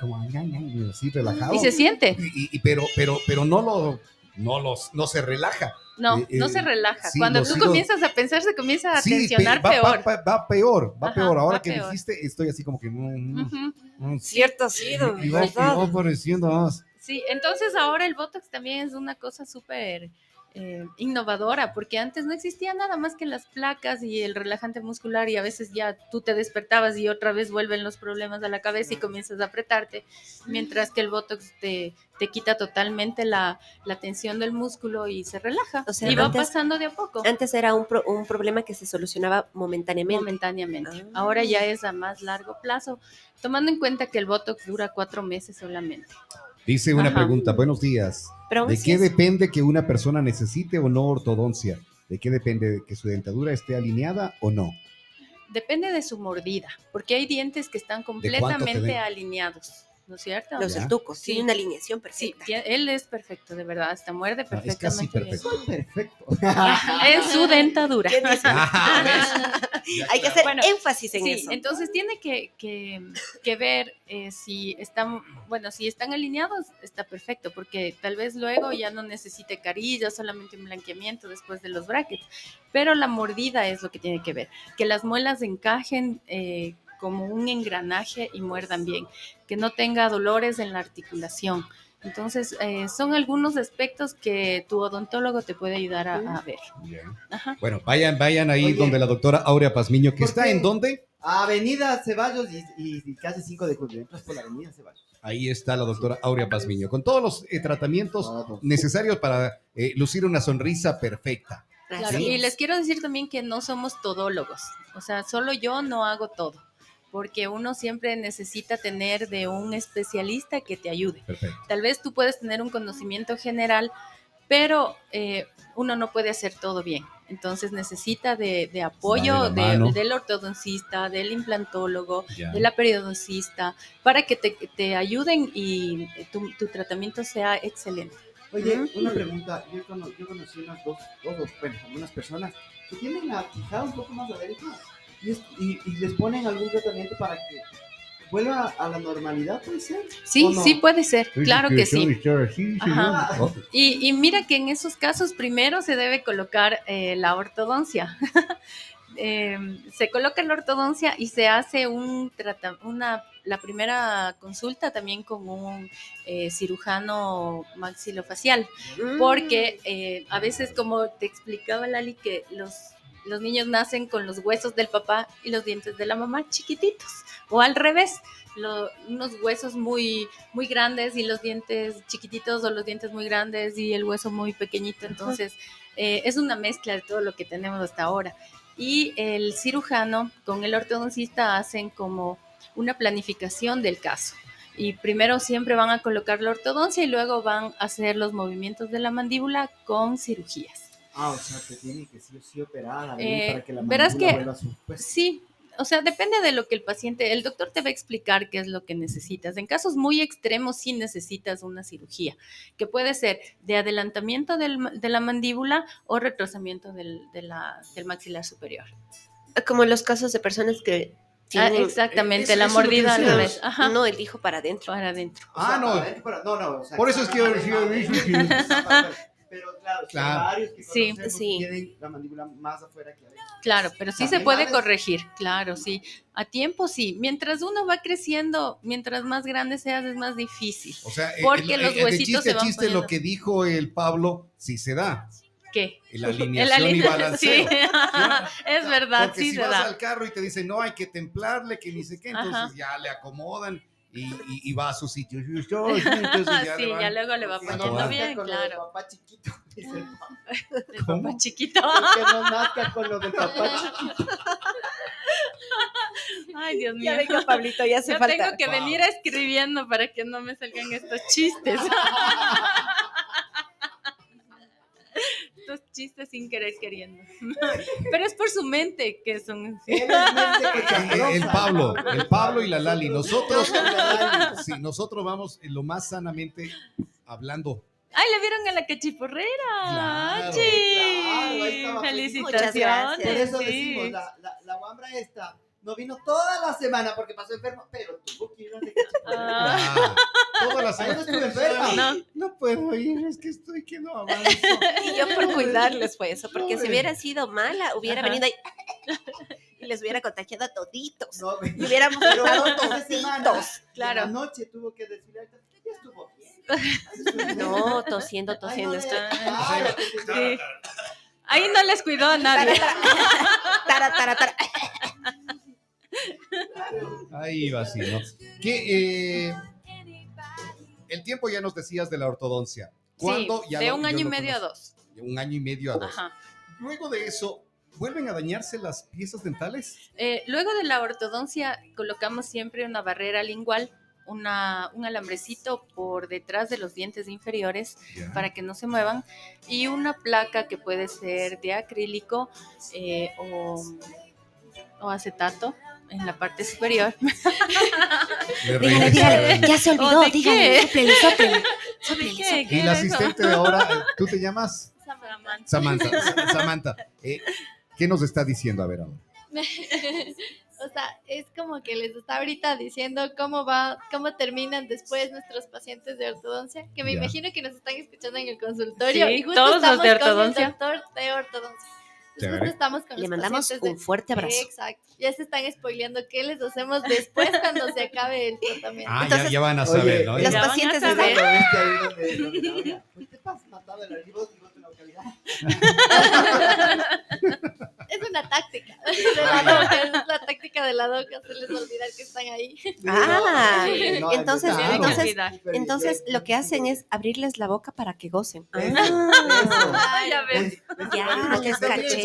[SPEAKER 1] como, ay, ay, ay, así relajado.
[SPEAKER 3] Y se siente.
[SPEAKER 1] Y- pero, pero, pero no lo, no los, no se relaja.
[SPEAKER 3] No,
[SPEAKER 1] Eh,
[SPEAKER 3] no
[SPEAKER 1] eh,
[SPEAKER 3] se relaja.
[SPEAKER 1] sí,
[SPEAKER 3] Cuando tú comienzas a pensar, se comienza a
[SPEAKER 1] Sí,
[SPEAKER 3] tensionar
[SPEAKER 1] va,
[SPEAKER 3] peor.
[SPEAKER 1] Va, va- va peor, va
[SPEAKER 3] Ajá,
[SPEAKER 1] peor. Ahora
[SPEAKER 3] va
[SPEAKER 1] que
[SPEAKER 3] peor.
[SPEAKER 1] dijiste, estoy así como que, mm, mm, mm,
[SPEAKER 4] Cierto ha sido,
[SPEAKER 1] y va, y va pareciendo más.
[SPEAKER 3] Sí, entonces ahora el Botox también es una cosa súper eh, innovadora, porque antes no existía nada más que las placas y el relajante muscular y a veces ya tú te despertabas y otra vez vuelven los problemas a la cabeza y comienzas a apretarte, mientras que el Botox te, te quita totalmente la, la tensión del músculo y se relaja.
[SPEAKER 4] O sea,
[SPEAKER 3] y va
[SPEAKER 4] antes-
[SPEAKER 3] pasando de a poco.
[SPEAKER 4] Antes era un, pro- un problema que se solucionaba momentáneamente.
[SPEAKER 3] momentáneamente.
[SPEAKER 4] Ah.
[SPEAKER 3] Ahora ya es a más largo plazo, tomando en cuenta que el Botox dura cuatro meses solamente.
[SPEAKER 1] Dice una
[SPEAKER 3] Ajá.
[SPEAKER 1] pregunta, buenos días. ¿De qué depende que una persona necesite o no ortodoncia? ¿De qué depende que su dentadura esté alineada o no?
[SPEAKER 3] Depende de su mordida, porque hay dientes que están completamente alineados, ¿no es cierto?
[SPEAKER 4] los
[SPEAKER 1] Ya.
[SPEAKER 4] estucos
[SPEAKER 3] Sí.
[SPEAKER 4] una alineación
[SPEAKER 3] Sí,
[SPEAKER 4] perfecta.
[SPEAKER 3] tie- él es perfecto, de verdad, hasta muerde
[SPEAKER 1] Ah, es casi
[SPEAKER 3] perfectamente.
[SPEAKER 1] perfecto.
[SPEAKER 2] Soy perfecto.
[SPEAKER 3] En su dentadura.
[SPEAKER 1] Ah.
[SPEAKER 4] Hay que hacer
[SPEAKER 3] Bueno,
[SPEAKER 4] énfasis en
[SPEAKER 3] Sí,
[SPEAKER 4] eso.
[SPEAKER 3] entonces tiene que, que- que ver eh, si están, bueno, si están alineados, está perfecto, porque tal vez luego ya no necesite carilla, solamente un blanqueamiento después de los brackets, pero la mordida es lo que tiene que ver, que las muelas encajen eh, como un engranaje y muerdan bien, que no tenga dolores en la articulación. Entonces, eh, son algunos aspectos que tu odontólogo te puede ayudar a, a ver. Ajá.
[SPEAKER 1] Bueno, vayan, vayan ahí
[SPEAKER 2] Oye.
[SPEAKER 1] donde la doctora Aurea Pazmiño, que
[SPEAKER 2] ¿Por
[SPEAKER 1] está en dónde?
[SPEAKER 2] Avenida Ceballos y, y- y casi 5 de julio. Entras por la Avenida Ceballos.
[SPEAKER 1] Ahí está la doctora Aurea Pazmiño, con todos los eh, tratamientos necesarios para eh, lucir una sonrisa perfecta.
[SPEAKER 3] Claro,
[SPEAKER 4] Así
[SPEAKER 3] y
[SPEAKER 4] es.
[SPEAKER 3] les quiero decir también que no somos todólogos, o sea, solo yo no hago todo, porque uno siempre necesita tener de un especialista que te ayude.
[SPEAKER 1] Perfecto.
[SPEAKER 3] Tal vez tú puedes tener un conocimiento general, pero eh, uno no puede hacer todo bien. Entonces necesita de, de apoyo
[SPEAKER 1] de
[SPEAKER 3] de- del ortodoncista, del implantólogo,
[SPEAKER 1] Ya.
[SPEAKER 3] de la periodoncista, para que te, te ayuden y tu, tu tratamiento sea excelente.
[SPEAKER 2] Oye, una pregunta. Yo, cono- yo conocí unas dos, dos, dos, bueno, algunas personas que tienen la quijada un poco más adentro y, es- y- y les ponen algún tratamiento para que vuelva a la normalidad, ¿puede ser?
[SPEAKER 3] Sí, sí puede ser, claro que sí. Ajá. Y, y mira que en esos casos primero se debe colocar eh, la ortodoncia. Eh, se coloca la ortodoncia y se hace un trata- una, la primera consulta también con un eh, cirujano maxilofacial,
[SPEAKER 4] Mm.
[SPEAKER 3] porque eh, a veces, como te explicaba Lali, que los los niños nacen con los huesos del papá y los dientes de la mamá chiquititos, o al revés, lo- unos huesos muy, muy grandes y los dientes chiquititos o los dientes muy grandes y el hueso muy pequeñito. Entonces, eh, es una mezcla de todo lo que tenemos hasta ahora. Y el cirujano con el ortodoncista hacen como una planificación del caso. Y primero siempre van a colocar la ortodoncia y luego van a hacer los movimientos de la mandíbula con cirugías.
[SPEAKER 2] Ah, o sea, te tiene que sí o sí operar ahí
[SPEAKER 3] Eh,
[SPEAKER 2] para que la
[SPEAKER 3] verás
[SPEAKER 2] mandíbula
[SPEAKER 3] que-
[SPEAKER 2] vuelva a su puesto.
[SPEAKER 3] Sí, o sea, depende de lo que el paciente, el doctor te va a explicar qué es lo que necesitas. En casos muy extremos sí necesitas una cirugía, que puede ser de adelantamiento del de la mandíbula o retrasamiento del, de la- del maxilar superior.
[SPEAKER 4] Como en los casos de personas que
[SPEAKER 3] Ah,
[SPEAKER 4] tienen...
[SPEAKER 3] exactamente,
[SPEAKER 1] eso-
[SPEAKER 3] la mordida al
[SPEAKER 1] decía.
[SPEAKER 3] revés. Ajá,
[SPEAKER 4] No, el hijo para adentro.
[SPEAKER 3] para adentro.
[SPEAKER 2] O sea,
[SPEAKER 1] Ah, no.
[SPEAKER 2] para- no, no, o sea,
[SPEAKER 1] Por eso es que yo-
[SPEAKER 2] Pero claro, sí,
[SPEAKER 1] Claro.
[SPEAKER 2] varios que
[SPEAKER 3] Sí,
[SPEAKER 2] conocemos
[SPEAKER 4] sí.
[SPEAKER 2] tienen la mandíbula más afuera que adentro.
[SPEAKER 3] Claro, pero sí se puede corregir, claro, sí. A tiempo sí. Mientras uno va creciendo, mientras más grande seas, es más difícil.
[SPEAKER 1] O sea, eh,
[SPEAKER 3] Porque
[SPEAKER 1] el-
[SPEAKER 3] los
[SPEAKER 1] el- de
[SPEAKER 3] huesitos
[SPEAKER 1] chiste
[SPEAKER 3] se van
[SPEAKER 1] chiste
[SPEAKER 3] poniendo.
[SPEAKER 1] lo que dijo el Pablo sí se da.
[SPEAKER 3] ¿Qué?
[SPEAKER 1] La
[SPEAKER 3] El
[SPEAKER 1] alineación y
[SPEAKER 3] aline-
[SPEAKER 1] balanceo.
[SPEAKER 3] Sí, es verdad,
[SPEAKER 1] Porque
[SPEAKER 3] sí
[SPEAKER 1] si
[SPEAKER 3] se
[SPEAKER 1] vas
[SPEAKER 3] da.
[SPEAKER 1] al carro y te dicen, no, hay que templarle, que ni sé qué, entonces
[SPEAKER 3] Ajá.
[SPEAKER 1] ya le acomodan y, y- y va a su sitio. Entonces ya
[SPEAKER 3] sí, ya luego le va poniendo bien,
[SPEAKER 2] con lo
[SPEAKER 3] claro.
[SPEAKER 2] papá chiquito, dice el papá.
[SPEAKER 3] El
[SPEAKER 1] ¿Cómo?
[SPEAKER 3] papá chiquito.
[SPEAKER 2] que no nazca con lo del papá chiquito.
[SPEAKER 3] Ay, Dios mío.
[SPEAKER 4] Ya venga, Pablito, ya hace
[SPEAKER 3] Yo
[SPEAKER 4] falta.
[SPEAKER 3] tengo que
[SPEAKER 1] Wow.
[SPEAKER 3] venir escribiendo para que no me salgan estos chistes. estos chistes sin querer queriendo. Pero es por su mente que son así.
[SPEAKER 1] El, el Pablo, el Pablo y la Lali. Nosotros,
[SPEAKER 2] la Lali.
[SPEAKER 1] sí, nosotros vamos lo más sanamente hablando.
[SPEAKER 3] ¡Ay, le vieron a la cachiporrera!
[SPEAKER 1] Claro.
[SPEAKER 3] ¡Sí!
[SPEAKER 2] Claro,
[SPEAKER 3] ¡Felicitaciones!
[SPEAKER 2] Por eso decimos, la, la, la guambra esta no vino toda la semana porque pasó enfermo, pero tuvo que ir a
[SPEAKER 3] Ah.
[SPEAKER 1] Ah, toda la semana.
[SPEAKER 2] estuve enferma.
[SPEAKER 3] No.
[SPEAKER 1] No puedo ir, es que estoy que no avanzo.
[SPEAKER 4] Y yo por cuidarles fue eso, porque si hubiera sido mala, hubiera
[SPEAKER 3] Ajá.
[SPEAKER 4] venido ahí y les hubiera contagiado a toditos.
[SPEAKER 2] No,
[SPEAKER 4] Y hubiéramos
[SPEAKER 2] pero
[SPEAKER 4] estado
[SPEAKER 2] esa semana,
[SPEAKER 4] toditos.
[SPEAKER 3] Claro.
[SPEAKER 2] en la noche tuvo que decir, ya estuvo bien.
[SPEAKER 4] No, tosiendo, tosiendo.
[SPEAKER 2] Ay,
[SPEAKER 4] esto.
[SPEAKER 2] no, ay, ay,
[SPEAKER 3] Sí. Ahí no les cuidó a nadie.
[SPEAKER 4] Tara, tara, tara.
[SPEAKER 1] Ahí va así, ¿no? Que eh, el tiempo ya nos decías de la ortodoncia. ¿Cuándo?
[SPEAKER 3] Sí,
[SPEAKER 1] Ya
[SPEAKER 3] de
[SPEAKER 1] lo-
[SPEAKER 3] un año y medio a dos.
[SPEAKER 1] De un año y medio a dos.
[SPEAKER 3] Ajá.
[SPEAKER 1] Luego de eso, ¿vuelven a dañarse las piezas dentales?
[SPEAKER 3] Eh, luego de la ortodoncia colocamos siempre una barrera lingual, una, un alambrecito por detrás de los dientes inferiores para que no se muevan y una placa que puede ser de acrílico eh, o, o acetato en la parte superior.
[SPEAKER 1] Le
[SPEAKER 4] Dígale, dígale, ya se
[SPEAKER 3] ¿O
[SPEAKER 4] olvidó, dígale.
[SPEAKER 1] Y
[SPEAKER 3] ¿Qué
[SPEAKER 1] la asistente de ahora, eh, ¿tú te llamas?
[SPEAKER 3] Samantha.
[SPEAKER 1] Samantha. Sa- Samantha, eh, ¿qué nos está diciendo? A ver, ahora.
[SPEAKER 5] o sea, es como que les está ahorita diciendo cómo va, cómo terminan después nuestros pacientes de ortodoncia, que me
[SPEAKER 1] Ya.
[SPEAKER 5] imagino que nos están escuchando en el consultorio
[SPEAKER 3] Sí,
[SPEAKER 5] y justo
[SPEAKER 3] todos los
[SPEAKER 5] estamos
[SPEAKER 3] de
[SPEAKER 5] con el
[SPEAKER 3] ortodoncia.
[SPEAKER 5] doctor de ortodoncia. Justo estamos con
[SPEAKER 4] Le
[SPEAKER 5] los
[SPEAKER 4] mandamos
[SPEAKER 5] pacientes de-
[SPEAKER 4] un fuerte abrazo.
[SPEAKER 5] Exacto. Ya se están spoileando qué les hacemos después cuando se acabe el tratamiento.
[SPEAKER 1] Ah, ya,
[SPEAKER 4] Entonces,
[SPEAKER 1] ya van a
[SPEAKER 2] Oye,
[SPEAKER 1] saber, ¿no?
[SPEAKER 4] Los
[SPEAKER 3] Ya van a
[SPEAKER 4] pacientes
[SPEAKER 3] saber.
[SPEAKER 2] donde la olla, ¿por qué te has matado el
[SPEAKER 5] Es una táctica de la doca, es la táctica de la doca, se les olvidar que están ahí.
[SPEAKER 4] Ah.
[SPEAKER 2] No,
[SPEAKER 4] entonces, entonces, entonces lo que hacen es abrirles la boca para que gocen. Ah,
[SPEAKER 3] ya ves.
[SPEAKER 4] Ya,
[SPEAKER 2] Porque
[SPEAKER 4] les
[SPEAKER 2] está bien
[SPEAKER 4] caché.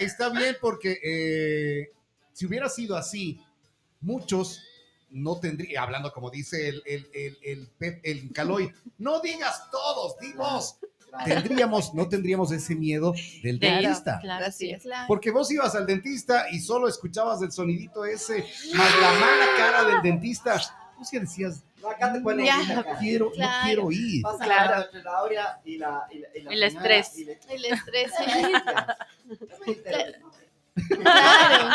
[SPEAKER 1] Está bien porque eh, si hubiera sido así, muchos no tendrían, hablando como dice el, el, el, el, Pep- el Caloy, no digas todos, di vos. Tendríamos, no tendríamos ese miedo del
[SPEAKER 3] De-
[SPEAKER 1] dentista.
[SPEAKER 3] Claro, sí.
[SPEAKER 4] Así
[SPEAKER 5] Claro.
[SPEAKER 1] Porque vos ibas al dentista y solo escuchabas el sonidito ese, más la mala cara del dentista. Vos ya decías,
[SPEAKER 2] No, acá te ponen
[SPEAKER 3] Ya.
[SPEAKER 1] quiero, no quiero ir.
[SPEAKER 2] Pasa
[SPEAKER 3] Claro.
[SPEAKER 2] la- entre la Aurea y la, y la, y la
[SPEAKER 3] El estrés.
[SPEAKER 2] y le-
[SPEAKER 5] El estrés.
[SPEAKER 2] Claro.
[SPEAKER 5] Claro.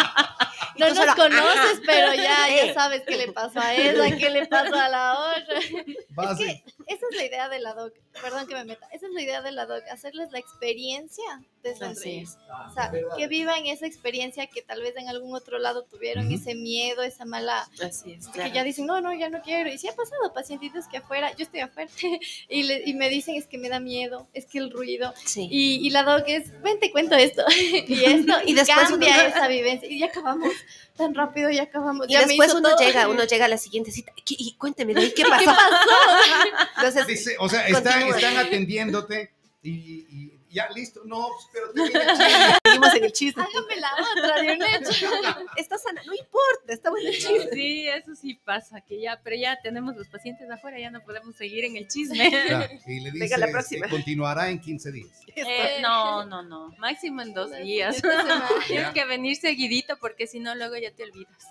[SPEAKER 5] No nos
[SPEAKER 4] solo,
[SPEAKER 5] conoces,
[SPEAKER 4] ajá.
[SPEAKER 5] pero ya,
[SPEAKER 4] Eh.
[SPEAKER 5] ya sabes qué le pasó a esa, qué le pasó a la otra.
[SPEAKER 1] Vas
[SPEAKER 5] que esa es la idea de la doc. Perdón que me meta. Esa es la idea de la doc, hacerles la experiencia
[SPEAKER 3] es.
[SPEAKER 5] O sea, que vivan esa experiencia que tal vez en algún otro lado tuvieron,
[SPEAKER 1] Ujú.
[SPEAKER 5] ese miedo, esa mala,
[SPEAKER 4] Así es,
[SPEAKER 5] que
[SPEAKER 4] claro.
[SPEAKER 5] ya dicen, no, no, ya no quiero. Y sí ha pasado pacientitos que afuera, yo estoy afuera, y, le- y me dicen, es que me da miedo, es que el ruido.
[SPEAKER 4] Sí.
[SPEAKER 5] Y, y la doc es, ven, te cuento esto, y esto, y,
[SPEAKER 4] Y después
[SPEAKER 5] cambia
[SPEAKER 4] uno-
[SPEAKER 5] esa vivencia. Y ya acabamos tan rápido, ya acabamos.
[SPEAKER 4] Y
[SPEAKER 5] ya
[SPEAKER 4] después uno
[SPEAKER 5] todo.
[SPEAKER 4] llega, uno llega a la siguiente cita. ¿qué- y cuénteme de ahí qué pasó. Entonces,
[SPEAKER 1] Dice, o sea, están, están atendiéndote y, y ya listo. No, pues, pero te
[SPEAKER 4] seguimos en el chisme.
[SPEAKER 5] Hágame la otra de un hecho.
[SPEAKER 4] Está sana, no importa, estamos en el chisme.
[SPEAKER 3] Sí, eso sí pasa, que ya, pero ya tenemos los pacientes afuera, ya no podemos seguir en el chisme.
[SPEAKER 1] Claro, y le dice,
[SPEAKER 4] Venga, la próxima.
[SPEAKER 1] este, continuará en 15 días.
[SPEAKER 3] Eh, no, no, no, máximo en dos días. Tienes que venir seguidito porque si no luego ya te olvidas.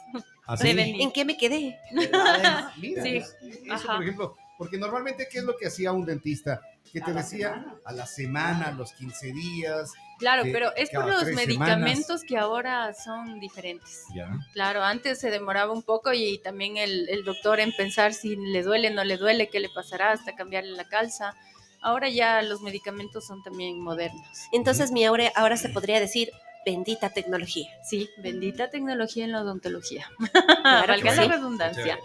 [SPEAKER 3] De venir.
[SPEAKER 4] ¿En qué me quedé?
[SPEAKER 1] Mira,
[SPEAKER 3] Sí.
[SPEAKER 1] eso,
[SPEAKER 3] Ajá.
[SPEAKER 1] por ejemplo, porque normalmente, ¿qué es lo que hacía un dentista? Que te
[SPEAKER 2] A
[SPEAKER 1] decía
[SPEAKER 2] semana.
[SPEAKER 1] a la semana, a los 15 días.
[SPEAKER 3] Claro,
[SPEAKER 1] que
[SPEAKER 3] pero es por los medicamentos que ahora son diferentes.
[SPEAKER 1] Ya.
[SPEAKER 3] Claro, antes se demoraba un poco y también el, el doctor en pensar si le duele, no le duele, qué le pasará hasta cambiarle la calza. Ahora ya los medicamentos son también modernos.
[SPEAKER 4] Entonces, mi ahora, ahora se podría decir bendita tecnología.
[SPEAKER 3] Sí, bendita tecnología en la odontología.
[SPEAKER 4] Claro
[SPEAKER 3] Valga
[SPEAKER 4] que
[SPEAKER 3] la
[SPEAKER 4] sí.
[SPEAKER 3] redundancia.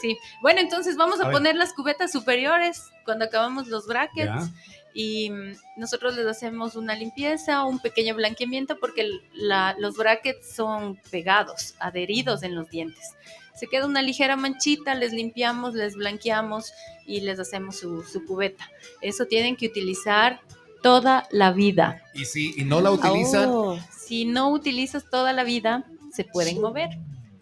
[SPEAKER 3] Sí. Bueno, entonces vamos
[SPEAKER 1] A
[SPEAKER 3] a,
[SPEAKER 1] ver.
[SPEAKER 3] poner las cubetas superiores cuando acabamos los brackets.
[SPEAKER 1] Ya.
[SPEAKER 3] y mm, nosotros les hacemos una limpieza, un pequeño blanqueamiento porque la- los brackets son pegados, adheridos en los dientes. Se queda una ligera manchita, les limpiamos, les blanqueamos y les hacemos su, su cubeta. Eso tienen que utilizar toda la vida.
[SPEAKER 1] Y si y no la utilizan,
[SPEAKER 4] Oh,
[SPEAKER 3] Si no utilizas toda la vida, se pueden mover.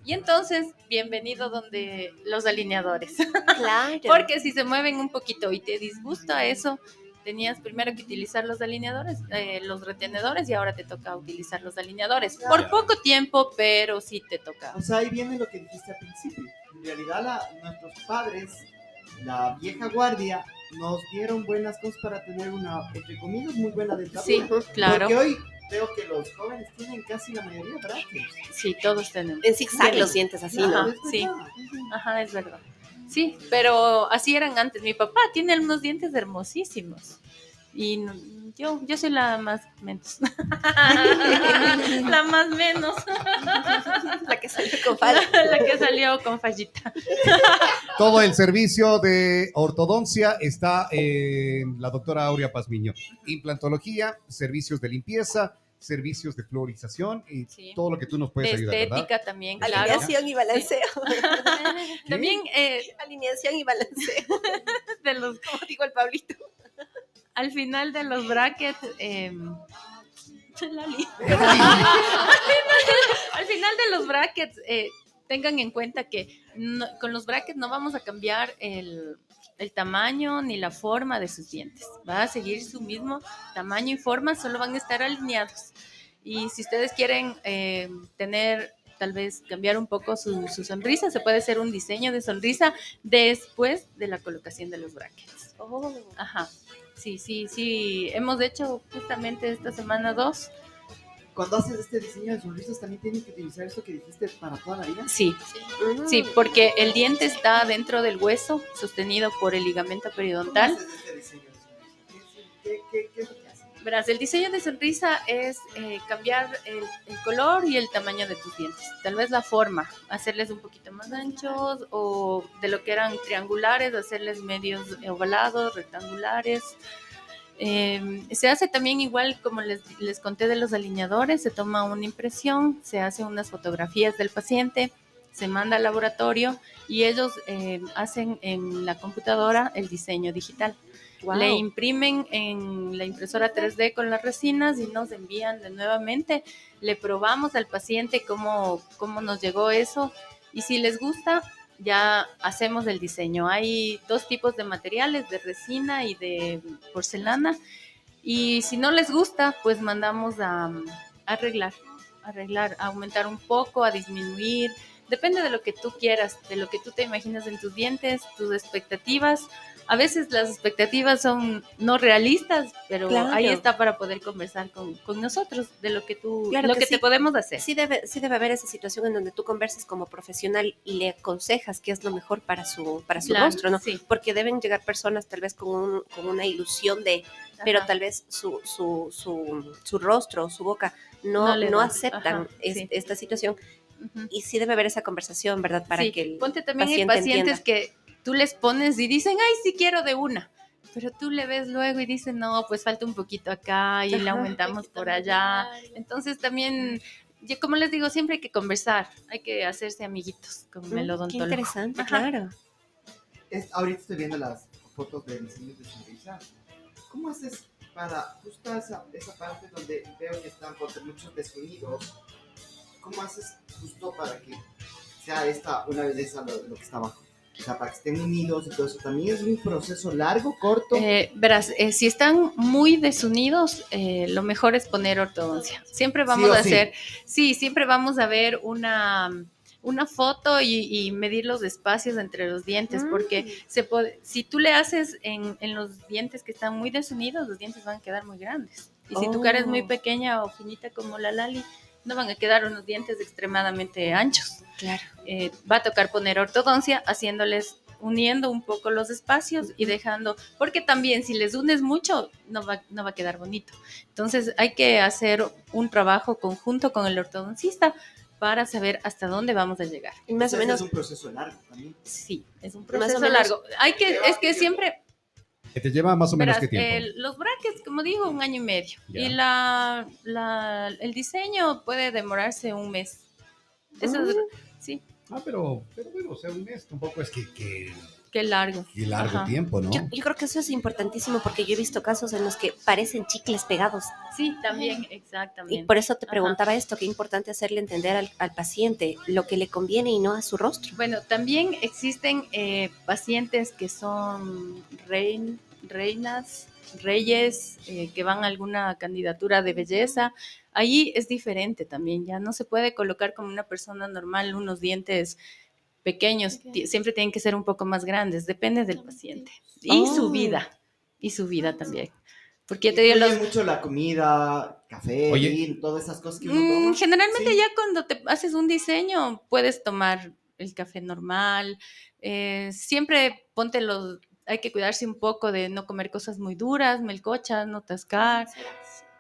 [SPEAKER 3] Y entonces, bienvenido donde los alineadores.
[SPEAKER 4] claro.
[SPEAKER 3] Porque si se mueven un poquito y te disgusta eso, tenías primero que utilizar los alineadores, eh, los retenedores y ahora te toca utilizar los alineadores. Por poco tiempo, pero sí te toca.
[SPEAKER 2] O sea, ahí viene lo que dijiste al principio. En realidad, la- nuestros padres, la vieja guardia, nos dieron buenas cosas para tener una, entre comillas, muy buena dentadura.
[SPEAKER 3] Sí, claro.
[SPEAKER 2] Porque hoy veo que los jóvenes tienen casi la mayoría brackets.
[SPEAKER 3] Sí, todos tenemos.
[SPEAKER 4] En zigzag los dientes así, ¿no?
[SPEAKER 3] Sí. Ajá, es verdad. Sí, pero así eran antes. Mi papá tiene unos dientes hermosísimos. Y yo, yo soy la más menos. la más menos.
[SPEAKER 4] La que salió con falda.
[SPEAKER 3] la que salió con fallita.
[SPEAKER 1] todo el servicio de ortodoncia está en la doctora Aurea Pazmiño. Implantología, servicios de limpieza, servicios de fluorización y
[SPEAKER 3] Sí.
[SPEAKER 1] todo lo que tú nos puedes
[SPEAKER 3] de
[SPEAKER 1] ayudar, ¿verdad?
[SPEAKER 3] estética también, claro.
[SPEAKER 4] Alineación y balanceo.
[SPEAKER 3] También eh,
[SPEAKER 4] Alineación y balanceo.
[SPEAKER 3] de los,
[SPEAKER 4] Como digo el Pablito.
[SPEAKER 3] Al final de los brackets, eh, Lali. al final de los brackets, eh, tengan en cuenta que no- con los brackets no vamos a cambiar el, el tamaño ni la forma de sus dientes. Va a seguir su mismo tamaño y forma, solo van a estar alineados. Y si ustedes quieren eh, tener, tal vez cambiar un poco su, su sonrisa, se puede hacer un diseño de sonrisa después de la colocación de los brackets.
[SPEAKER 4] Oh.
[SPEAKER 3] Ajá. Sí, sí, sí. Hemos hecho justamente esta semana dos.
[SPEAKER 2] Cuando haces este diseño de sonrisas, también tienes que utilizar esto que dijiste para toda la vida.
[SPEAKER 3] Sí,
[SPEAKER 4] Mm.
[SPEAKER 3] sí, porque el diente está dentro del hueso, sostenido por el ligamento
[SPEAKER 2] ¿Cómo
[SPEAKER 3] periodontal.
[SPEAKER 2] haces este diseño de sonrisas? ¿Qué, qué, qué
[SPEAKER 3] Verás, el diseño de sonrisa es eh, cambiar el, color y el tamaño de tus dientes. Tal vez la forma, hacerles un poquito más anchos o de lo que eran triangulares, hacerles medios ovalados, rectangulares. Eh, se hace también igual como les, les conté de los alineadores, se toma una impresión, se hace unas fotografías del paciente, se manda al laboratorio y ellos eh, hacen en la computadora el diseño digital.
[SPEAKER 4] Guau.
[SPEAKER 3] Le imprimen en la impresora 3D con las resinas y nos envían de nuevamente. Le probamos al paciente cómo, cómo nos llegó eso y si les gusta, ya hacemos el diseño. Hay dos tipos de materiales, de resina y de porcelana. Y si no les gusta, pues mandamos a, a arreglar, arreglar, a aumentar un poco, a disminuir. Depende de lo que tú quieras, de lo que tú te imaginas en tus dientes, tus expectativas. A veces las expectativas son no realistas, pero
[SPEAKER 4] Claro.
[SPEAKER 3] ahí está para poder conversar con, con nosotros de lo que tú,
[SPEAKER 4] Claro
[SPEAKER 3] lo
[SPEAKER 4] que
[SPEAKER 3] que,
[SPEAKER 4] sí.
[SPEAKER 3] te podemos hacer.
[SPEAKER 4] Sí debe, sí debe haber esa situación en donde tú conversas como profesional y le aconsejas qué es lo mejor para su, para su
[SPEAKER 3] Claro,
[SPEAKER 4] rostro, ¿no?
[SPEAKER 3] Sí.
[SPEAKER 4] Porque deben llegar personas tal vez con, un- con una ilusión de, pero
[SPEAKER 3] Ajá.
[SPEAKER 4] tal vez su, su, su, su rostro, su boca, no,
[SPEAKER 3] No
[SPEAKER 4] no, aceptan
[SPEAKER 3] sí.
[SPEAKER 4] esta situación.
[SPEAKER 3] Ujú.
[SPEAKER 4] Y sí debe haber esa conversación, ¿verdad? Para
[SPEAKER 3] Sí,
[SPEAKER 4] que el
[SPEAKER 3] Ponte también
[SPEAKER 4] paciente
[SPEAKER 3] hay pacientes
[SPEAKER 4] entienda.
[SPEAKER 3] que tú les pones y dicen, ay, sí quiero de una. Pero tú le ves luego y dicen, no, pues falta un poquito acá y le
[SPEAKER 4] Ajá.
[SPEAKER 3] aumentamos por allá. Entonces también, yo como les digo, siempre hay que conversar, hay que hacerse amiguitos con el
[SPEAKER 4] Mm, Qué
[SPEAKER 3] odontólogo.
[SPEAKER 4] interesante,
[SPEAKER 3] Ajá.
[SPEAKER 4] claro.
[SPEAKER 2] Es- ahorita estoy viendo las fotos de diseños de sonrisa. ¿Cómo haces para justo esa, esa parte donde veo que están con muchos desunidos? ¿Cómo haces justo para que sea esta una belleza lo, lo que está abajo? O sea, para que estén unidos y todo eso. ¿También es un proceso largo, corto?
[SPEAKER 3] Eh, verás, eh, si están muy desunidos, eh, lo mejor es poner ortodoncia. Siempre vamos
[SPEAKER 2] o
[SPEAKER 3] a
[SPEAKER 2] sí.
[SPEAKER 3] hacer, sí, siempre vamos a ver una, una foto y, y medir los espacios entre los dientes,
[SPEAKER 4] Mm.
[SPEAKER 3] porque se puede, si tú le haces en, en los dientes que están muy desunidos, los dientes van a quedar muy grandes. Y si tu cara es muy
[SPEAKER 4] Oh.
[SPEAKER 3] pequeña o finita como la Lali, no van a quedar unos dientes extremadamente anchos
[SPEAKER 4] Claro.
[SPEAKER 3] eh, va a tocar poner ortodoncia haciéndoles uniendo un poco los espacios y dejando, porque también si les unes mucho no va, no va a quedar bonito. Entonces hay que hacer un trabajo conjunto con el ortodoncista para saber hasta dónde vamos a llegar.
[SPEAKER 4] Y más o menos,
[SPEAKER 2] Es un proceso largo también.
[SPEAKER 3] Sí, es un
[SPEAKER 4] Más o
[SPEAKER 3] proceso
[SPEAKER 4] menos-
[SPEAKER 3] largo. Hay que, es que siempre,
[SPEAKER 1] Que te lleva más o menos
[SPEAKER 3] verás,
[SPEAKER 1] qué tiempo.
[SPEAKER 3] el- los brackets, como digo, un año y medio.
[SPEAKER 1] Ya.
[SPEAKER 3] Y la, la- el diseño puede demorarse un mes. Eso es, sí,
[SPEAKER 1] Ah, pero, pero bueno, o sea, un mes tampoco es que, que,
[SPEAKER 3] qué largo.
[SPEAKER 1] que largo
[SPEAKER 3] Ajá.
[SPEAKER 1] tiempo, ¿no?
[SPEAKER 4] yo, yo creo que eso es importantísimo porque yo he visto casos en los que parecen chicles pegados.
[SPEAKER 3] Sí, también,
[SPEAKER 4] Y
[SPEAKER 3] exactamente.
[SPEAKER 4] por eso te
[SPEAKER 3] Ajá.
[SPEAKER 4] preguntaba esto, qué importante hacerle entender al, al paciente lo que le conviene y no a su rostro.
[SPEAKER 3] Bueno, también existen eh, pacientes que son rein- reinas, reyes, eh, que van a alguna candidatura de belleza. Ahí es diferente también, ya no se puede colocar como una persona normal unos dientes pequeños, siempre tienen que ser un poco más grandes, depende del paciente. Y
[SPEAKER 4] Oh.
[SPEAKER 3] su vida, y su vida también. Porque te digo, los,
[SPEAKER 2] mucho la comida, café,
[SPEAKER 1] Oye.
[SPEAKER 2] vino, todas esas cosas que uno
[SPEAKER 3] Mm,
[SPEAKER 2] toma.
[SPEAKER 3] generalmente
[SPEAKER 2] Sí.
[SPEAKER 3] ya cuando te haces un diseño puedes tomar el café normal. eh, siempre ponte los, hay que cuidarse un poco de no comer cosas muy duras, melcochas, no tascar.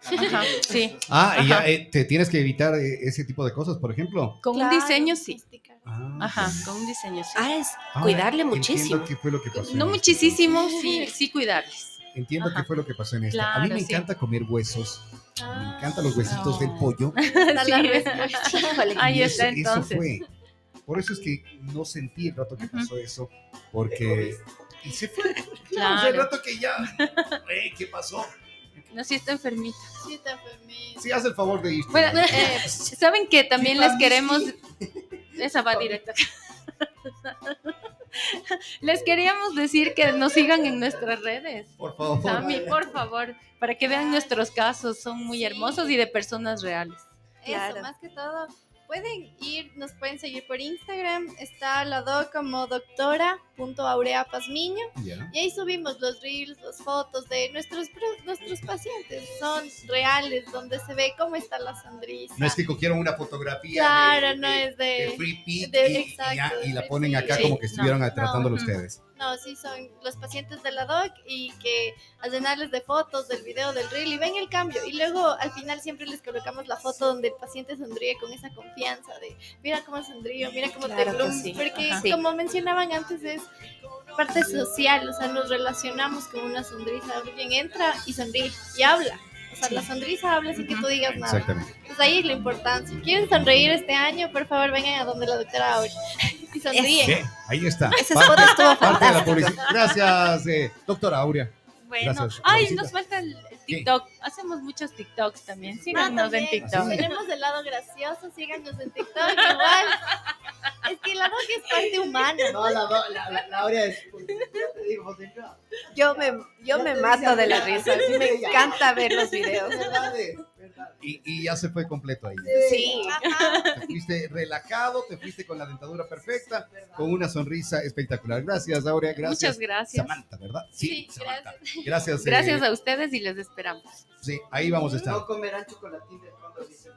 [SPEAKER 3] Ajá, sí.
[SPEAKER 1] Ah, y ya eh, te tienes que evitar eh, ese tipo de cosas, por ejemplo.
[SPEAKER 3] Con un diseño sí.
[SPEAKER 1] Ah,
[SPEAKER 3] Ajá,
[SPEAKER 1] ok.
[SPEAKER 3] con un diseño sí.
[SPEAKER 4] Ah, es
[SPEAKER 1] Ah,
[SPEAKER 4] cuidarle
[SPEAKER 1] entiendo
[SPEAKER 4] muchísimo.
[SPEAKER 1] qué fue lo que pasó
[SPEAKER 3] No
[SPEAKER 1] este
[SPEAKER 3] muchísimo, sí, sí cuidarles.
[SPEAKER 1] Entiendo
[SPEAKER 3] Ajá.
[SPEAKER 1] qué fue lo que pasó en esta. a mí
[SPEAKER 3] Claro,
[SPEAKER 1] me
[SPEAKER 3] sí.
[SPEAKER 1] encanta comer huesos.
[SPEAKER 5] Ah.
[SPEAKER 1] Me encantan los huesitos del
[SPEAKER 3] No.
[SPEAKER 1] pollo.
[SPEAKER 3] Sí. Ahí está
[SPEAKER 1] eso, eso
[SPEAKER 3] entonces.
[SPEAKER 1] fue. Por eso es que no sentí el rato que pasó eso. Porque. Y se fue. Claro,
[SPEAKER 3] Claro.
[SPEAKER 1] el rato que ya. ¿Qué pasó?
[SPEAKER 3] No, sí está enfermita.
[SPEAKER 5] Sí, está enfermita.
[SPEAKER 1] Sí, haz el favor de irte.
[SPEAKER 3] Bueno, eh, saben que también les queremos. Esa va directa. Les queríamos decir que nos sigan en nuestras redes.
[SPEAKER 1] por favor.
[SPEAKER 3] Sami, por favor, para que vean nuestros casos, son muy
[SPEAKER 5] Sí.
[SPEAKER 3] hermosos y de personas reales.
[SPEAKER 4] Claro.
[SPEAKER 5] Eso, más que todo, pueden ir, nos pueden seguir por Instagram. Está la doc como doctora.aureapasmiño.
[SPEAKER 1] Ya.
[SPEAKER 5] Y ahí subimos los reels, las fotos de nuestros, nuestros pacientes. Son reales, donde se ve cómo está la sonrisa.
[SPEAKER 1] No es que cogieron una fotografía.
[SPEAKER 5] Claro,
[SPEAKER 1] de-
[SPEAKER 5] no
[SPEAKER 1] de-
[SPEAKER 5] es
[SPEAKER 1] de
[SPEAKER 5] de...
[SPEAKER 1] free pick
[SPEAKER 5] de-
[SPEAKER 1] y- y, y la ponen acá
[SPEAKER 3] Sí,
[SPEAKER 1] como que
[SPEAKER 3] no,
[SPEAKER 1] estuvieran
[SPEAKER 5] no,
[SPEAKER 1] tratándolo
[SPEAKER 3] ujú.
[SPEAKER 1] ustedes.
[SPEAKER 5] No, sí, son los pacientes de la doc y que al llenarles de fotos del video del reel y ven el cambio. Y luego al final siempre les colocamos la foto donde el paciente sonríe con esa confianza de mira cómo sonrío, mira cómo
[SPEAKER 4] Claro
[SPEAKER 5] te bloom.
[SPEAKER 4] sí,
[SPEAKER 5] Porque
[SPEAKER 3] ajá.
[SPEAKER 5] Como mencionaban antes es parte social, o sea, nos relacionamos con una sonrisa. Alguien entra y sonríe y habla. O sea, la sonrisa habla sin que tú digas nada.
[SPEAKER 1] Exactamente.
[SPEAKER 5] Pues ahí es la importancia. ¿Quieren sonreír este año? Por favor, vengan a donde la doctora Auri y sonríen.
[SPEAKER 1] Bien, ahí está.
[SPEAKER 4] Ese
[SPEAKER 1] Parte-
[SPEAKER 4] estuvo
[SPEAKER 1] parte de la. Gracias, eh, doctora Aurea.
[SPEAKER 3] Bueno,
[SPEAKER 1] Gracias,
[SPEAKER 3] ay,
[SPEAKER 1] Rosita.
[SPEAKER 3] nos falta el TikTok. Hacemos muchos TikToks también.
[SPEAKER 5] Ah,
[SPEAKER 3] Síganos en
[SPEAKER 5] también.
[SPEAKER 3] TikTok.
[SPEAKER 1] Sí.
[SPEAKER 5] Tenemos el lado gracioso, síganos en TikTok igual. Es que la doc es parte humana.
[SPEAKER 2] No, la, la, la, la, la Aurea es. Ya te digo, José, no.
[SPEAKER 4] Yo me, yo me mato de la risa. Me encanta ver los videos.
[SPEAKER 1] Y, y ya se fue completo ahí.
[SPEAKER 4] Sí.
[SPEAKER 1] Te fuiste relajado, te fuiste con la dentadura perfecta, con una sonrisa espectacular. Gracias, Aurea. Gracias.
[SPEAKER 3] Muchas gracias.
[SPEAKER 1] Samantha, ¿verdad?
[SPEAKER 5] Sí,
[SPEAKER 1] Samantha. Gracias. eh,
[SPEAKER 3] Gracias a ustedes y les esperamos.
[SPEAKER 1] Sí, ahí vamos a estar.
[SPEAKER 2] No comerán chocolatín de cuando dice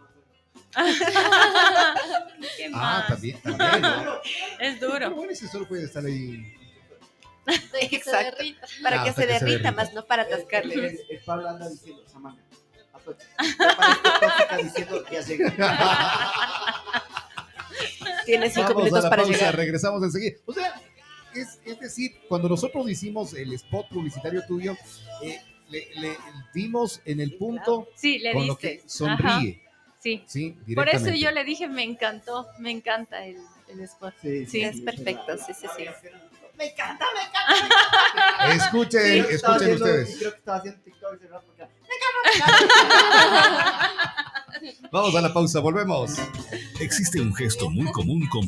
[SPEAKER 3] ¿Qué
[SPEAKER 1] Ah,
[SPEAKER 3] más?
[SPEAKER 1] también, también. ¿no?
[SPEAKER 3] Es duro.
[SPEAKER 1] bueno, ese solo puede estar ahí.
[SPEAKER 5] De que se
[SPEAKER 4] Exacto.
[SPEAKER 5] derrita.
[SPEAKER 4] Para
[SPEAKER 1] Ah,
[SPEAKER 4] que se
[SPEAKER 1] que se
[SPEAKER 4] derrita,
[SPEAKER 1] derrita.
[SPEAKER 4] más no para
[SPEAKER 2] El,
[SPEAKER 4] atascarle.
[SPEAKER 2] el- el Pablo anda diciendo, Samantha, diciendo.
[SPEAKER 4] Tiene cinco
[SPEAKER 1] Vamos a
[SPEAKER 4] minutos
[SPEAKER 1] la
[SPEAKER 4] para
[SPEAKER 1] pausa,
[SPEAKER 4] llegar.
[SPEAKER 1] regresamos enseguida. O sea, es, es decir, cuando nosotros hicimos el spot publicitario tuyo, eh, le, le dimos en el punto
[SPEAKER 3] Sí, le
[SPEAKER 1] con lo que sonríe.
[SPEAKER 3] Sí.
[SPEAKER 1] Sí,
[SPEAKER 3] Por eso yo le dije, me encantó, me encanta el, el spot. Sí,
[SPEAKER 4] es perfecto, sí, sí, sí.
[SPEAKER 2] Me encanta, me encanta.
[SPEAKER 1] Escuchen,
[SPEAKER 2] estaba
[SPEAKER 1] escuchen
[SPEAKER 2] haciendo-
[SPEAKER 1] ustedes.
[SPEAKER 2] Creo que estaba haciendo TikTok ese rato, porque-
[SPEAKER 1] Vamos a la pausa, volvemos.
[SPEAKER 6] Existe un gesto muy común con